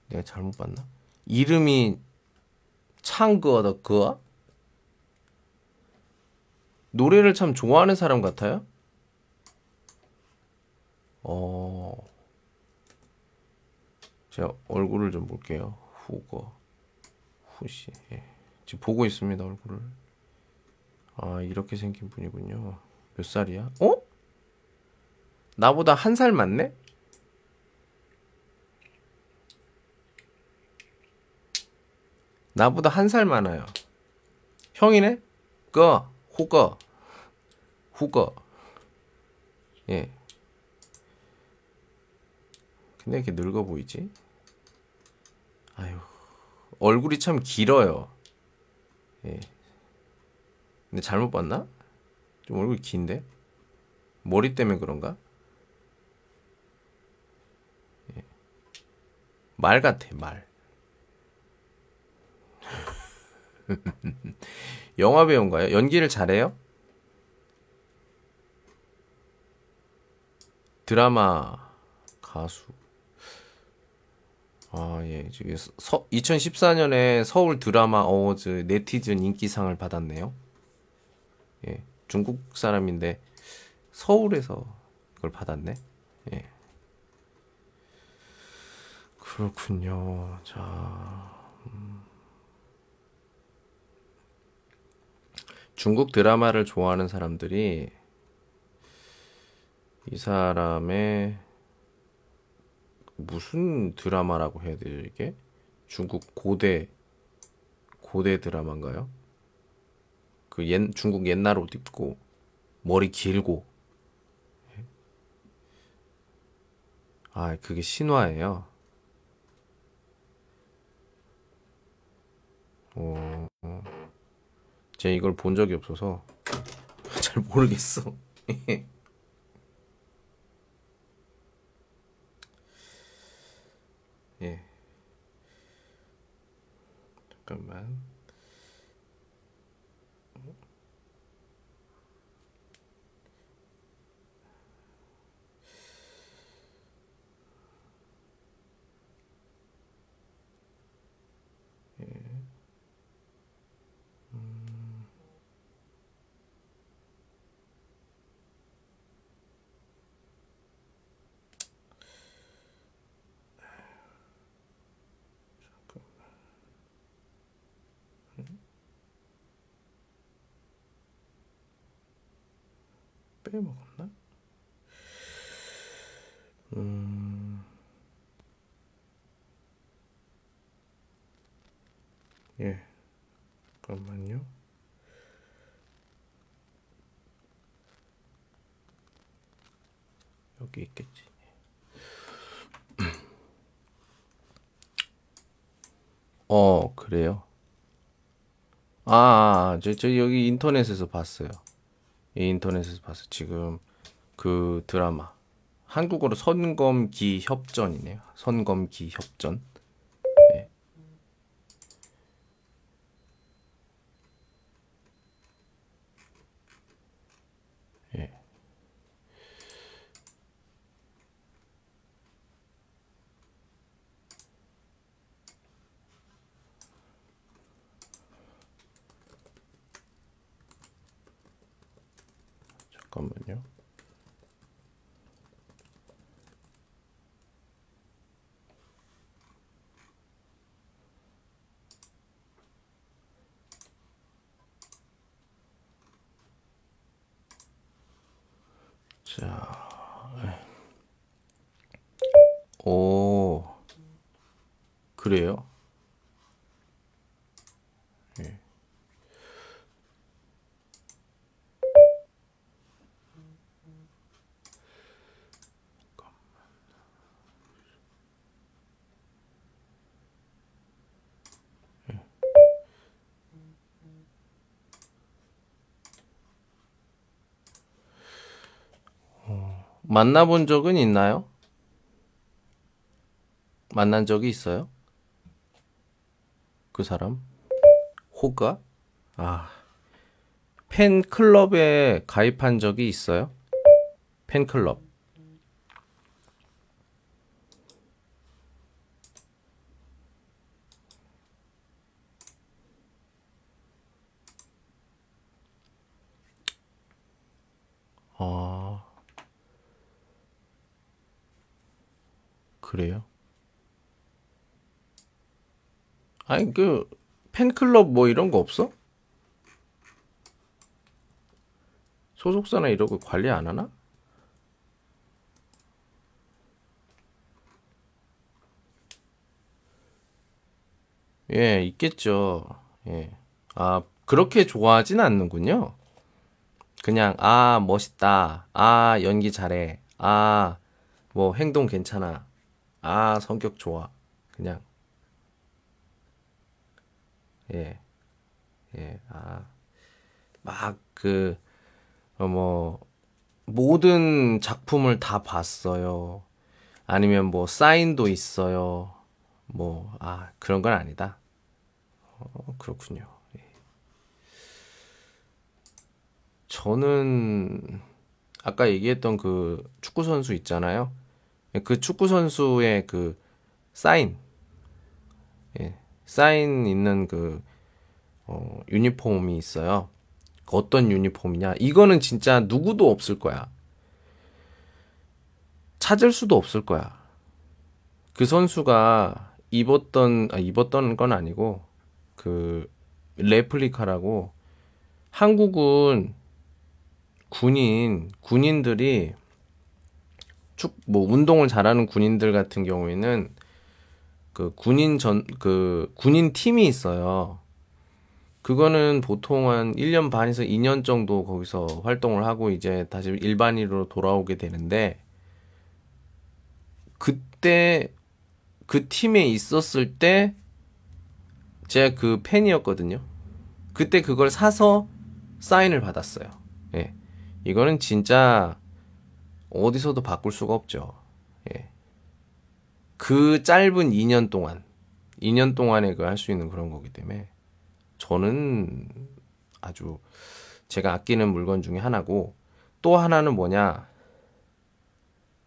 내가 잘못 봤나? 이름이 창거더 그어? 노래를 참 좋아하는 사람 같아요? 어, 제가 얼굴을 좀 볼게요. 후거, 후시. 예. 지금 보고 있습니다, 얼굴을. 아, 이렇게 생긴 분이군요. 몇 살이야? 어? 나보다 한 살 많네? 나보다 한 살 많아요. 형이네? 거, 호거, 후거. 예. 근데 이렇게 늙어 보이지? 아유, 얼굴이 참 길어요. 예. 근데 잘못 봤나? 좀 얼굴이 긴데? 머리 때문에 그런가? 말 같아, 말. 영화 배우인가요? 연기를 잘해요? 드라마 가수. 아, 예. 지금 서, 2014년에 서울 드라마 어워즈 네티즌 인기상을 받았네요. 예. 중국 사람인데 서울에서 그걸 받았네. 예. 그렇군요. 자. 음. 중국 드라마를 좋아하는 사람들이 이 사람의 무슨 드라마라고 해야 되죠, 이게? 중국 고대 고대 드라마인가요? 그 옛, 중국 옛날 옷 입고 머리 길고 아, 그게 신화예요. 어, 어. 제가 이걸 본 적이 없어서 잘 모르겠어. 예. 잠깐만. 빼먹었나? 음, 예, 잠깐만요. 여기 있겠지. 어, 그래요? 아, 아, 아, 저, 저 여기 인터넷에서 봤어요. 인터넷에서 봤어. 지금 그 드라마 한국어로 선검기 협전이네요. 선검기 협전. 예. 예. 잠깐만요. 자, 오, 그래요? 예. 만나본 적은 있나요? 만난 적이 있어요? 그 사람? 호가? 아, 팬클럽에 가입한 적이 있어요? 팬클럽. 아, 그래요? 아니 그 팬클럽 뭐 이런 거 없어? 소속사나 이런 거 관리 안 하나? 예, 있겠죠. 예. 아, 그렇게 좋아하진 않는군요. 그냥, 아, 멋있다. 아, 연기 잘해. 아, 뭐, 행동 괜찮아. 아, 성격 좋아. 그냥. 예. 예, 아. 막, 그, 어, 뭐, 모든 작품을 다 봤어요. 아니면 뭐, 사인도 있어요. 뭐, 아, 그런 건 아니다. 어, 그렇군요. 예. 저는 아까 얘기했던 그 축구 선수 있잖아요. 그 축구 선수의 그 사인, 예, 사인 있는 그 어, 유니폼이 있어요. 어떤 유니폼이냐? 이거는 진짜 누구도 없을 거야. 찾을 수도 없을 거야. 그 선수가 입었던 아, 입었던 건 아니고 그 레플리카라고 한국은 군인 군인들이 축 뭐 운동을 잘하는 군인들 같은 경우에는 그 군인 전 그 군인 팀이 있어요. 그거는 보통 한 1년 반에서 2년 정도 거기서 활동을 하고 이제 다시 일반인으로 돌아오게 되는데 그때 그 팀에 있었을 때 제가 그 팬이었거든요. 그때 그걸 사서 사인을 받았어요. 예. 이거는 진짜 어디서도 바꿀 수가 없죠. 예. 그 짧은 2년 동안, 2년 동안에 그 할 수 있는 그런 거기 때문에 저는 아주 제가 아끼는 물건 중에 하나고 또 하나는 뭐냐?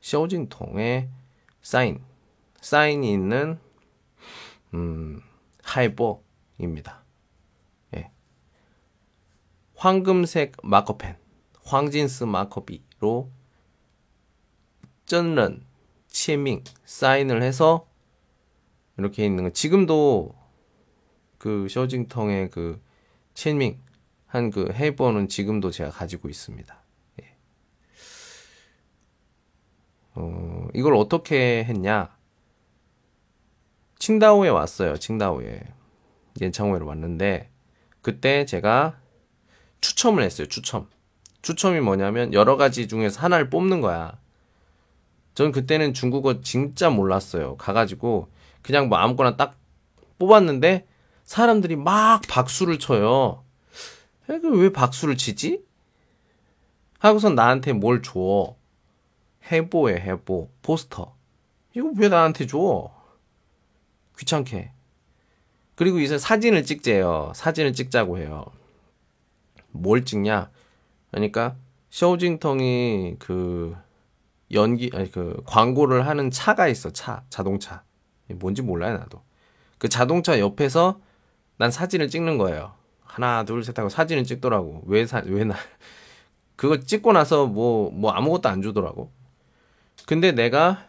쇼징통의 사인. 사인이 있는 음, 하이보입니다. 예. 황금색 마커펜, 황진스 마커비로 쩐런, 치밍, 사인을 해서 이렇게 있는 거. 지금도 그 쇼징텅의 그 치밍 한 그 헤이버는 지금도 제가 가지고 있습니다. 예. 어, 이걸 어떻게 했냐? 칭다오에 왔어요. 칭다오에. 연창호에 왔는데 그때 제가 추첨을 했어요. 추첨. 추첨이 뭐냐면 여러 가지 중에서 하나를 뽑는 거야. 전 그때는 중국어 진짜 몰랐어요. 가가지고 그냥 뭐 아무거나 딱 뽑았는데 사람들이 막 박수를 쳐요. 왜 박수를 치지? 하고선 나한테 뭘 줘. 해보에 해보. 포스터. 이거 왜 나한테 줘? 귀찮게. 그리고 이제 사진을 찍재요. 사진을 찍자고 해요. 뭘 찍냐? 그러니까 쇼징텅이 그 연기 아니 그 광고를 하는 차가 있어. 차, 자동차. 뭔지 몰라요, 나도. 그 자동차 옆에서 난 사진을 찍는 거예요. 하나, 둘, 셋 하고 사진을 찍더라고. 왜 사, 왜 나. 그거 찍고 나서 뭐, 뭐 아무것도 안 주더라고. 근데 내가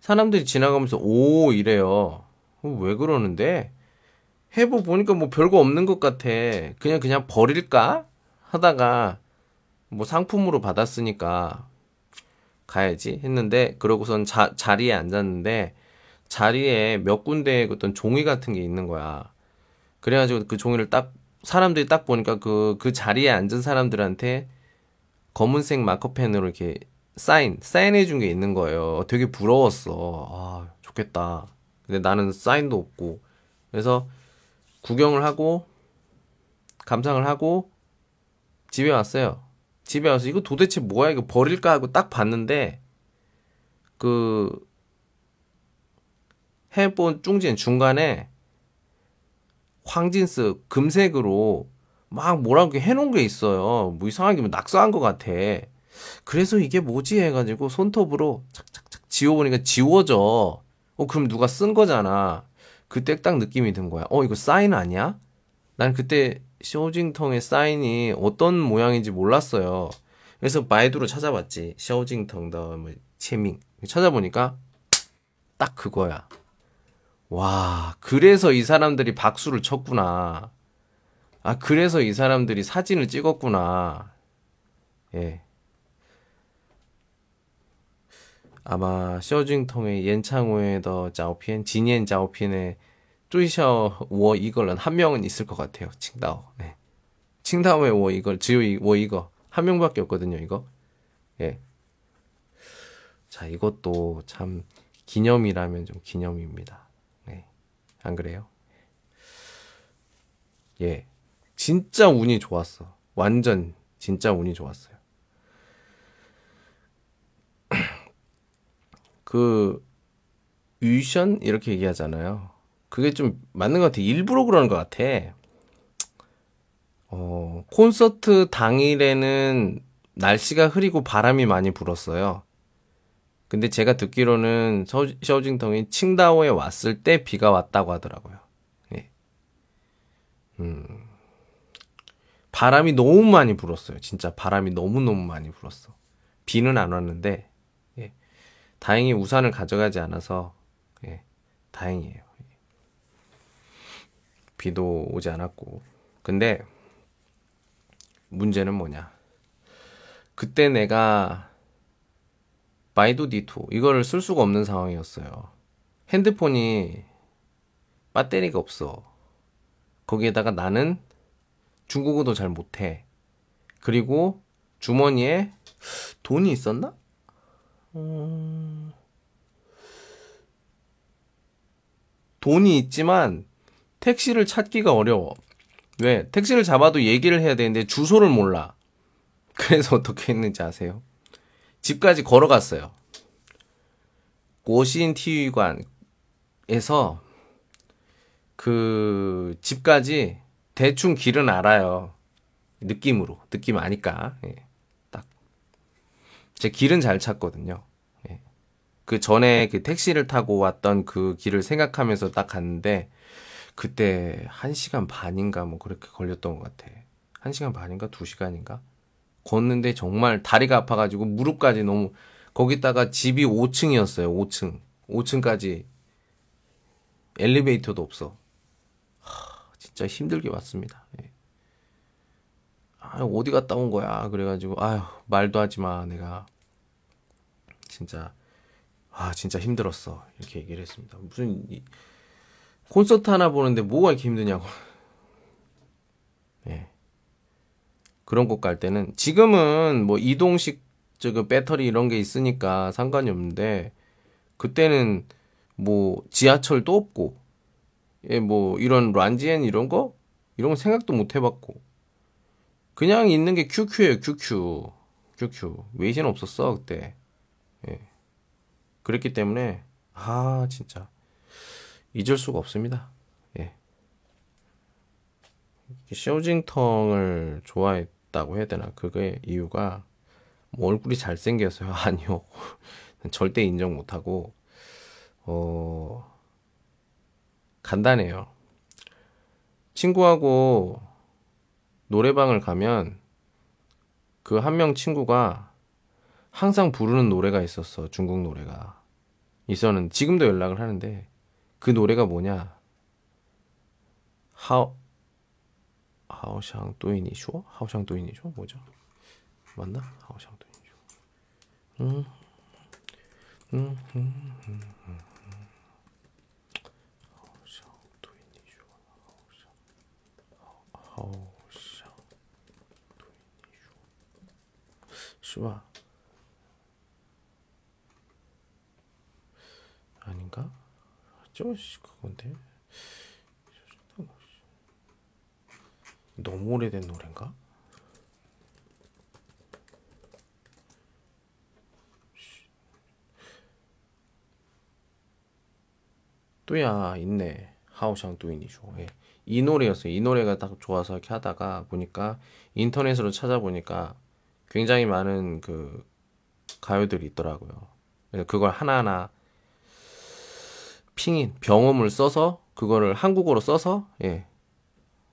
사람들이 지나가면서 오 이래요. 어, 왜 그러는데? 해보 보니까 뭐 별거 없는 것 같아. 그냥 그냥 버릴까 하다가 뭐 상품으로 받았으니까 가야지 했는데 그러고선 자, 자리에 앉았는데 자리에 몇 군데 어떤 종이 같은 게 있는 거야. 그래가지고 그 종이를 딱 사람들이 딱 보니까 그, 그 자리에 앉은 사람들한테 검은색 마커펜으로 이렇게 사인, 사인해 준 게 있는 거예요. 되게 부러웠어. 아, 좋겠다. 근데 나는 사인도 없고. 그래서 구경을 하고, 감상을 하고, 집에 왔어요. 집에 와서 이거 도대체 뭐야? 이거 버릴까? 하고 딱 봤는데, 그, 해본 중진 중간에 황진스 금색으로 막 뭐라고 해놓은 게 있어요. 뭐 이상하게 뭐 낙서한 것 같아. 그래서 이게 뭐지 해가지고 손톱으로 착착착 지워보니까 지워져. 어, 그럼 누가 쓴 거잖아. 그때 딱 느낌이 든 거야. 어, 이거 사인 아니야? 난 그때 쇼징텅의 사인이 어떤 모양인지 몰랐어요. 그래서 바이두로 찾아봤지. 쇼징텅 더 뭐, 체밍. 찾아보니까 딱 그거야. 와, 그래서 이 사람들이 박수를 쳤구나. 아, 그래서 이 사람들이 사진을 찍었구나. 예. 아마 쇼징통의 옌창호의 더 자오피엔, 진옌 자오피엔 워 이걸은 한 명은 있을 것 같아요. 칭다오. 네. 칭다오의 워 이걸, 지오 워 이거. 한 명밖에 없거든요, 이거. 예. 자, 이것도 참 기념이라면 좀 기념입니다. 네. 안 그래요? 예. 진짜 운이 좋았어. 완전 진짜 운이 좋았어요. 그 유션 이렇게 얘기하잖아요. 그게 좀 맞는 것 같아. 일부러 그러는 것 같아. 어, 콘서트 당일에는 날씨가 흐리고 바람이 많이 불었어요. 근데 제가 듣기로는 셔징텅이 칭다오에 왔을 때 비가 왔다고 하더라고요. 예. 음. 바람이 너무 많이 불었어요. 진짜 바람이 너무너무 많이 불었어. 비는 안 왔는데, 예. 다행히 우산을 가져가지 않아서, 예. 다행이에요. 비도 오지 않았고. 근데, 문제는 뭐냐. 그때 내가, 바이도 디투, 이거를 쓸 수가 없는 상황이었어요. 핸드폰이 배터리가 없어. 거기에다가 나는 중국어도 잘 못해. 그리고 주머니에 돈이 있었나? 음... 돈이 있지만 택시를 찾기가 어려워. 왜? 택시를 잡아도 얘기를 해야 되는데 주소를 몰라. 그래서 어떻게 했는지 아세요? 집까지 걸어갔어요. 고신 티위관에서 그 집까지 대충 길은 알아요. 느낌으로. 느낌 아니까. 예. 딱. 제 길은 잘 찾거든요. 예. 그 전에 그 택시를 타고 왔던 그 길을 생각하면서 딱 갔는데, 그때 1시간 반인가 뭐 그렇게 걸렸던 것 같아. 1시간 반인가 2시간인가? 걷는데 정말 다리가 아파가지고 무릎까지 너무, 거기다가 집이 5층이었어요. 5층. 5층까지 엘리베이터도 없어. 진짜 힘들게 왔습니다. 예. 아, 어디 갔다 온 거야? 그래가지고, 아휴, 말도 하지 마, 내가. 진짜, 아, 진짜 힘들었어. 이렇게 얘기를 했습니다. 무슨, 이, 콘서트 하나 보는데 뭐가 이렇게 힘드냐고. 예. 그런 곳 갈 때는, 지금은 뭐 이동식, 저그 배터리 이런 게 있으니까 상관이 없는데, 그때는 뭐 지하철도 없고, 예, 뭐 이런 란지엔 이런 거 이런 거 생각도 못 해봤고 그냥 있는 게 QQ예요 QQ QQ 웨이신 없었어 그때 예. 그랬기 때문에 아 진짜 잊을 수가 없습니다 예. 쇼징텅을 좋아했다고 해야 되나 그게 이유가 뭐 얼굴이 잘생겨서요 아니요 절대 인정 못하고 어 간단해요. 친구하고 노래방을 가면 그 한 명 친구가 항상 부르는 노래가 있었어. 중국 노래가. 있었는 지금도 연락을 하는데 그 노래가 뭐냐? 하오 하오샹 또이니 쇼? 하오샹 또이니 쇼? 뭐죠? 맞나? 하오샹 또이니 쇼. 음. 음, 음, 음, 음. 하오샹 슈바 아닌가? 저씨 그건데 너무 오래된 노래인가? 또야 있네 또이니쇼 예. 이 노래였어요. 이 노래가 딱 좋아서 이렇게 하다가 보니까 인터넷으로 찾아보니까 굉장히 많은 그 가요들이 있더라고요. 그래서 그걸 하나하나 핑인 병음을 써서 그거를 한국어로 써서 예.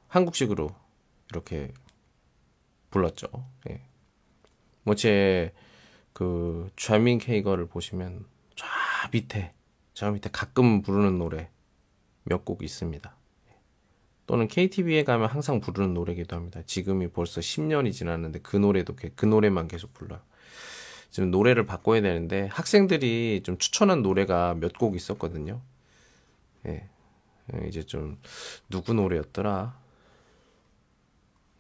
한국식으로 이렇게 불렀죠. 예. 뭐제 그 좌민 케이거를 보시면 밑에 저 밑에 가끔 부르는 노래 몇 곡 있습니다. 또는 KTV에 가면 항상 부르는 노래기도 합니다. 지금이 벌써 10년이 지났는데 그 노래도 그 노래만 계속 불러요. 지금 노래를 바꿔야 되는데 학생들이 좀 추천한 노래가 몇 곡 있었거든요. 예. 이제 좀 누구 노래였더라?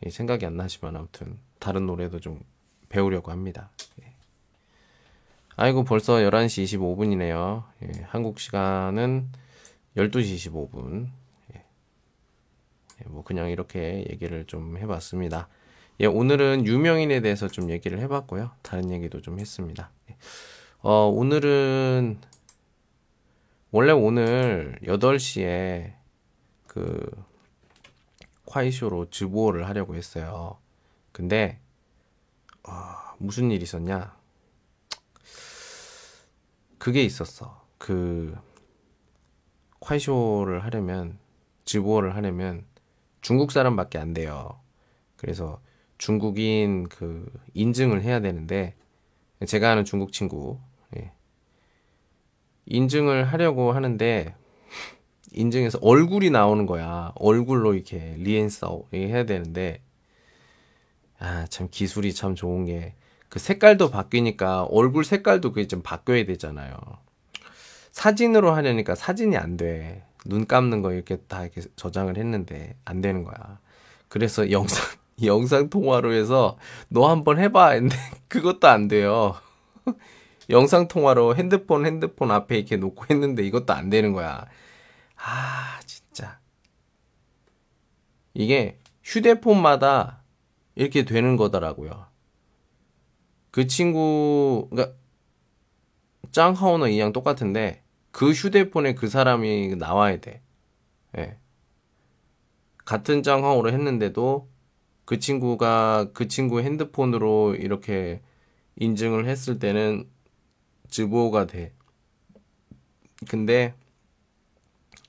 예, 생각이 안 나지만 아무튼 다른 노래도 좀 배우려고 합니다. 예. 아이고 벌써 11시 25분이네요. 예, 한국 시간은 12시 25분. 예. 예, 뭐 그냥 이렇게 얘기를 좀 해봤습니다. 예, 오늘은 유명인에 대해서 좀 얘기를 해봤고요. 다른 얘기도 좀 했습니다. 예. 어, 오늘은 원래 오늘 8시에 그 콰이쇼로 즈보를 하려고 했어요. 근데 아, 무슨 일이 있었냐? 그게 있었어. 그 콰이쇼를 하려면 즈보를 하려면 중국 사람밖에 안 돼요. 그래서 중국인 그 인증을 해야 되는데 제가 아는 중국 친구 인증을 하려고 하는데 인증해서 얼굴이 나오는 거야. 얼굴로 이렇게 리엔서 해야 되는데 아 참 기술이 참 좋은 게 그 색깔도 바뀌니까 얼굴 색깔도 그게 좀 바뀌어야 되잖아요. 사진으로 하려니까 사진이 안 돼. 눈 감는 거 이렇게 다 이렇게 저장을 했는데 안 되는 거야. 그래서 영상 영상 통화로 해서 너 한번 해봐 했는데 그것도 안 돼요. 영상 통화로 핸드폰 핸드폰 앞에 이렇게 놓고 했는데 이것도 안 되는 거야. 아 진짜 이게 휴대폰마다 이렇게 되는 거더라고요. 그 친구 그러니까 짱하오너 이양 똑같은데 그 휴대폰에 그 사람이 나와야 돼. 예. 같은 짱하오로 했는데도 그 친구가 그 친구 핸드폰으로 이렇게 인증을 했을 때는 즈보가 돼. 근데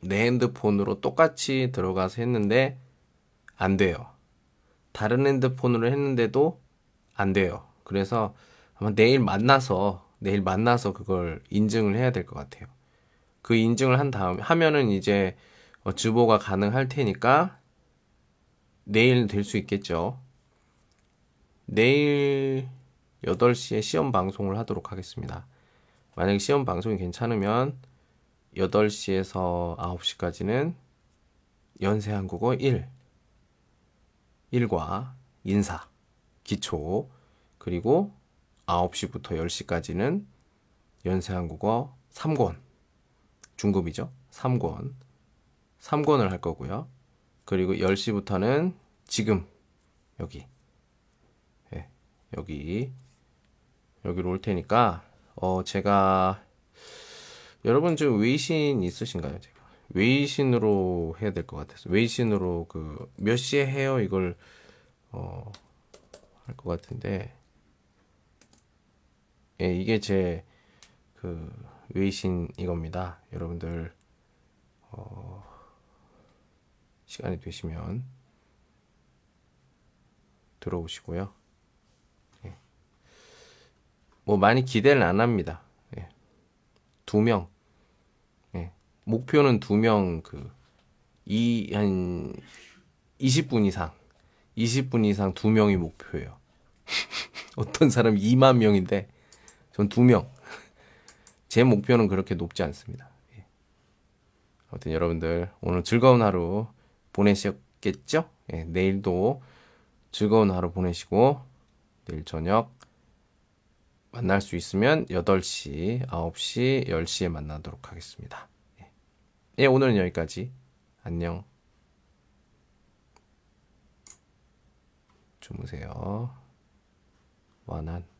내 핸드폰으로 똑같이 들어가서 했는데 안 돼요. 다른 핸드폰으로 했는데도 안 돼요. 그래서 아마 내일 만나서 내일 만나서 그걸 인증을 해야 될 것 같아요. 그 인증을 한 다음에 하면은 이제 어, 즈보가 가능할 테니까 내일 될 수 있겠죠. 내일 8시에 시험 방송을 하도록 하겠습니다. 만약에 시험 방송이 괜찮으면 8시에서 9시까지는 연세 한국어 1, 1과 인사, 기초, 그리고 9시부터 10시까지는 연세 한국어 3권, 중급이죠. 3권, 3권을 할 거고요. 그리고 10시부터는 지금 여기. 네, 여기. 여기로 올 테니까 어 제가 여러분 지금 웨이신 있으신가요? 제가 웨이신으로 해야 될 것 같아서 웨이신으로 그 몇 시에 해요 이걸 어 할 것 같은데 예 이게 제 그 웨이신 이겁니다 여러분들 어 시간이 되시면 들어오시고요. 예. 뭐 많이 기대를 안 합니다. 예. 두 명. 예. 목표는 두 명, 그, 이, 한, 20분 이상. 20분 이상 두 명이 목표예요. 어떤 사람 2만 명인데, 전 두 명. 제 목표는 그렇게 높지 않습니다. 예. 아무튼 여러분들, 오늘 즐거운 하루 보내셨겠죠? 예, 내일도 즐거운 하루 보내시고 내일 저녁 만날 수 있으면 8시, 9시, 10시에 만나도록 하겠습니다. 예, 예 오늘은 여기까지. 안녕. 주무세요. 완한.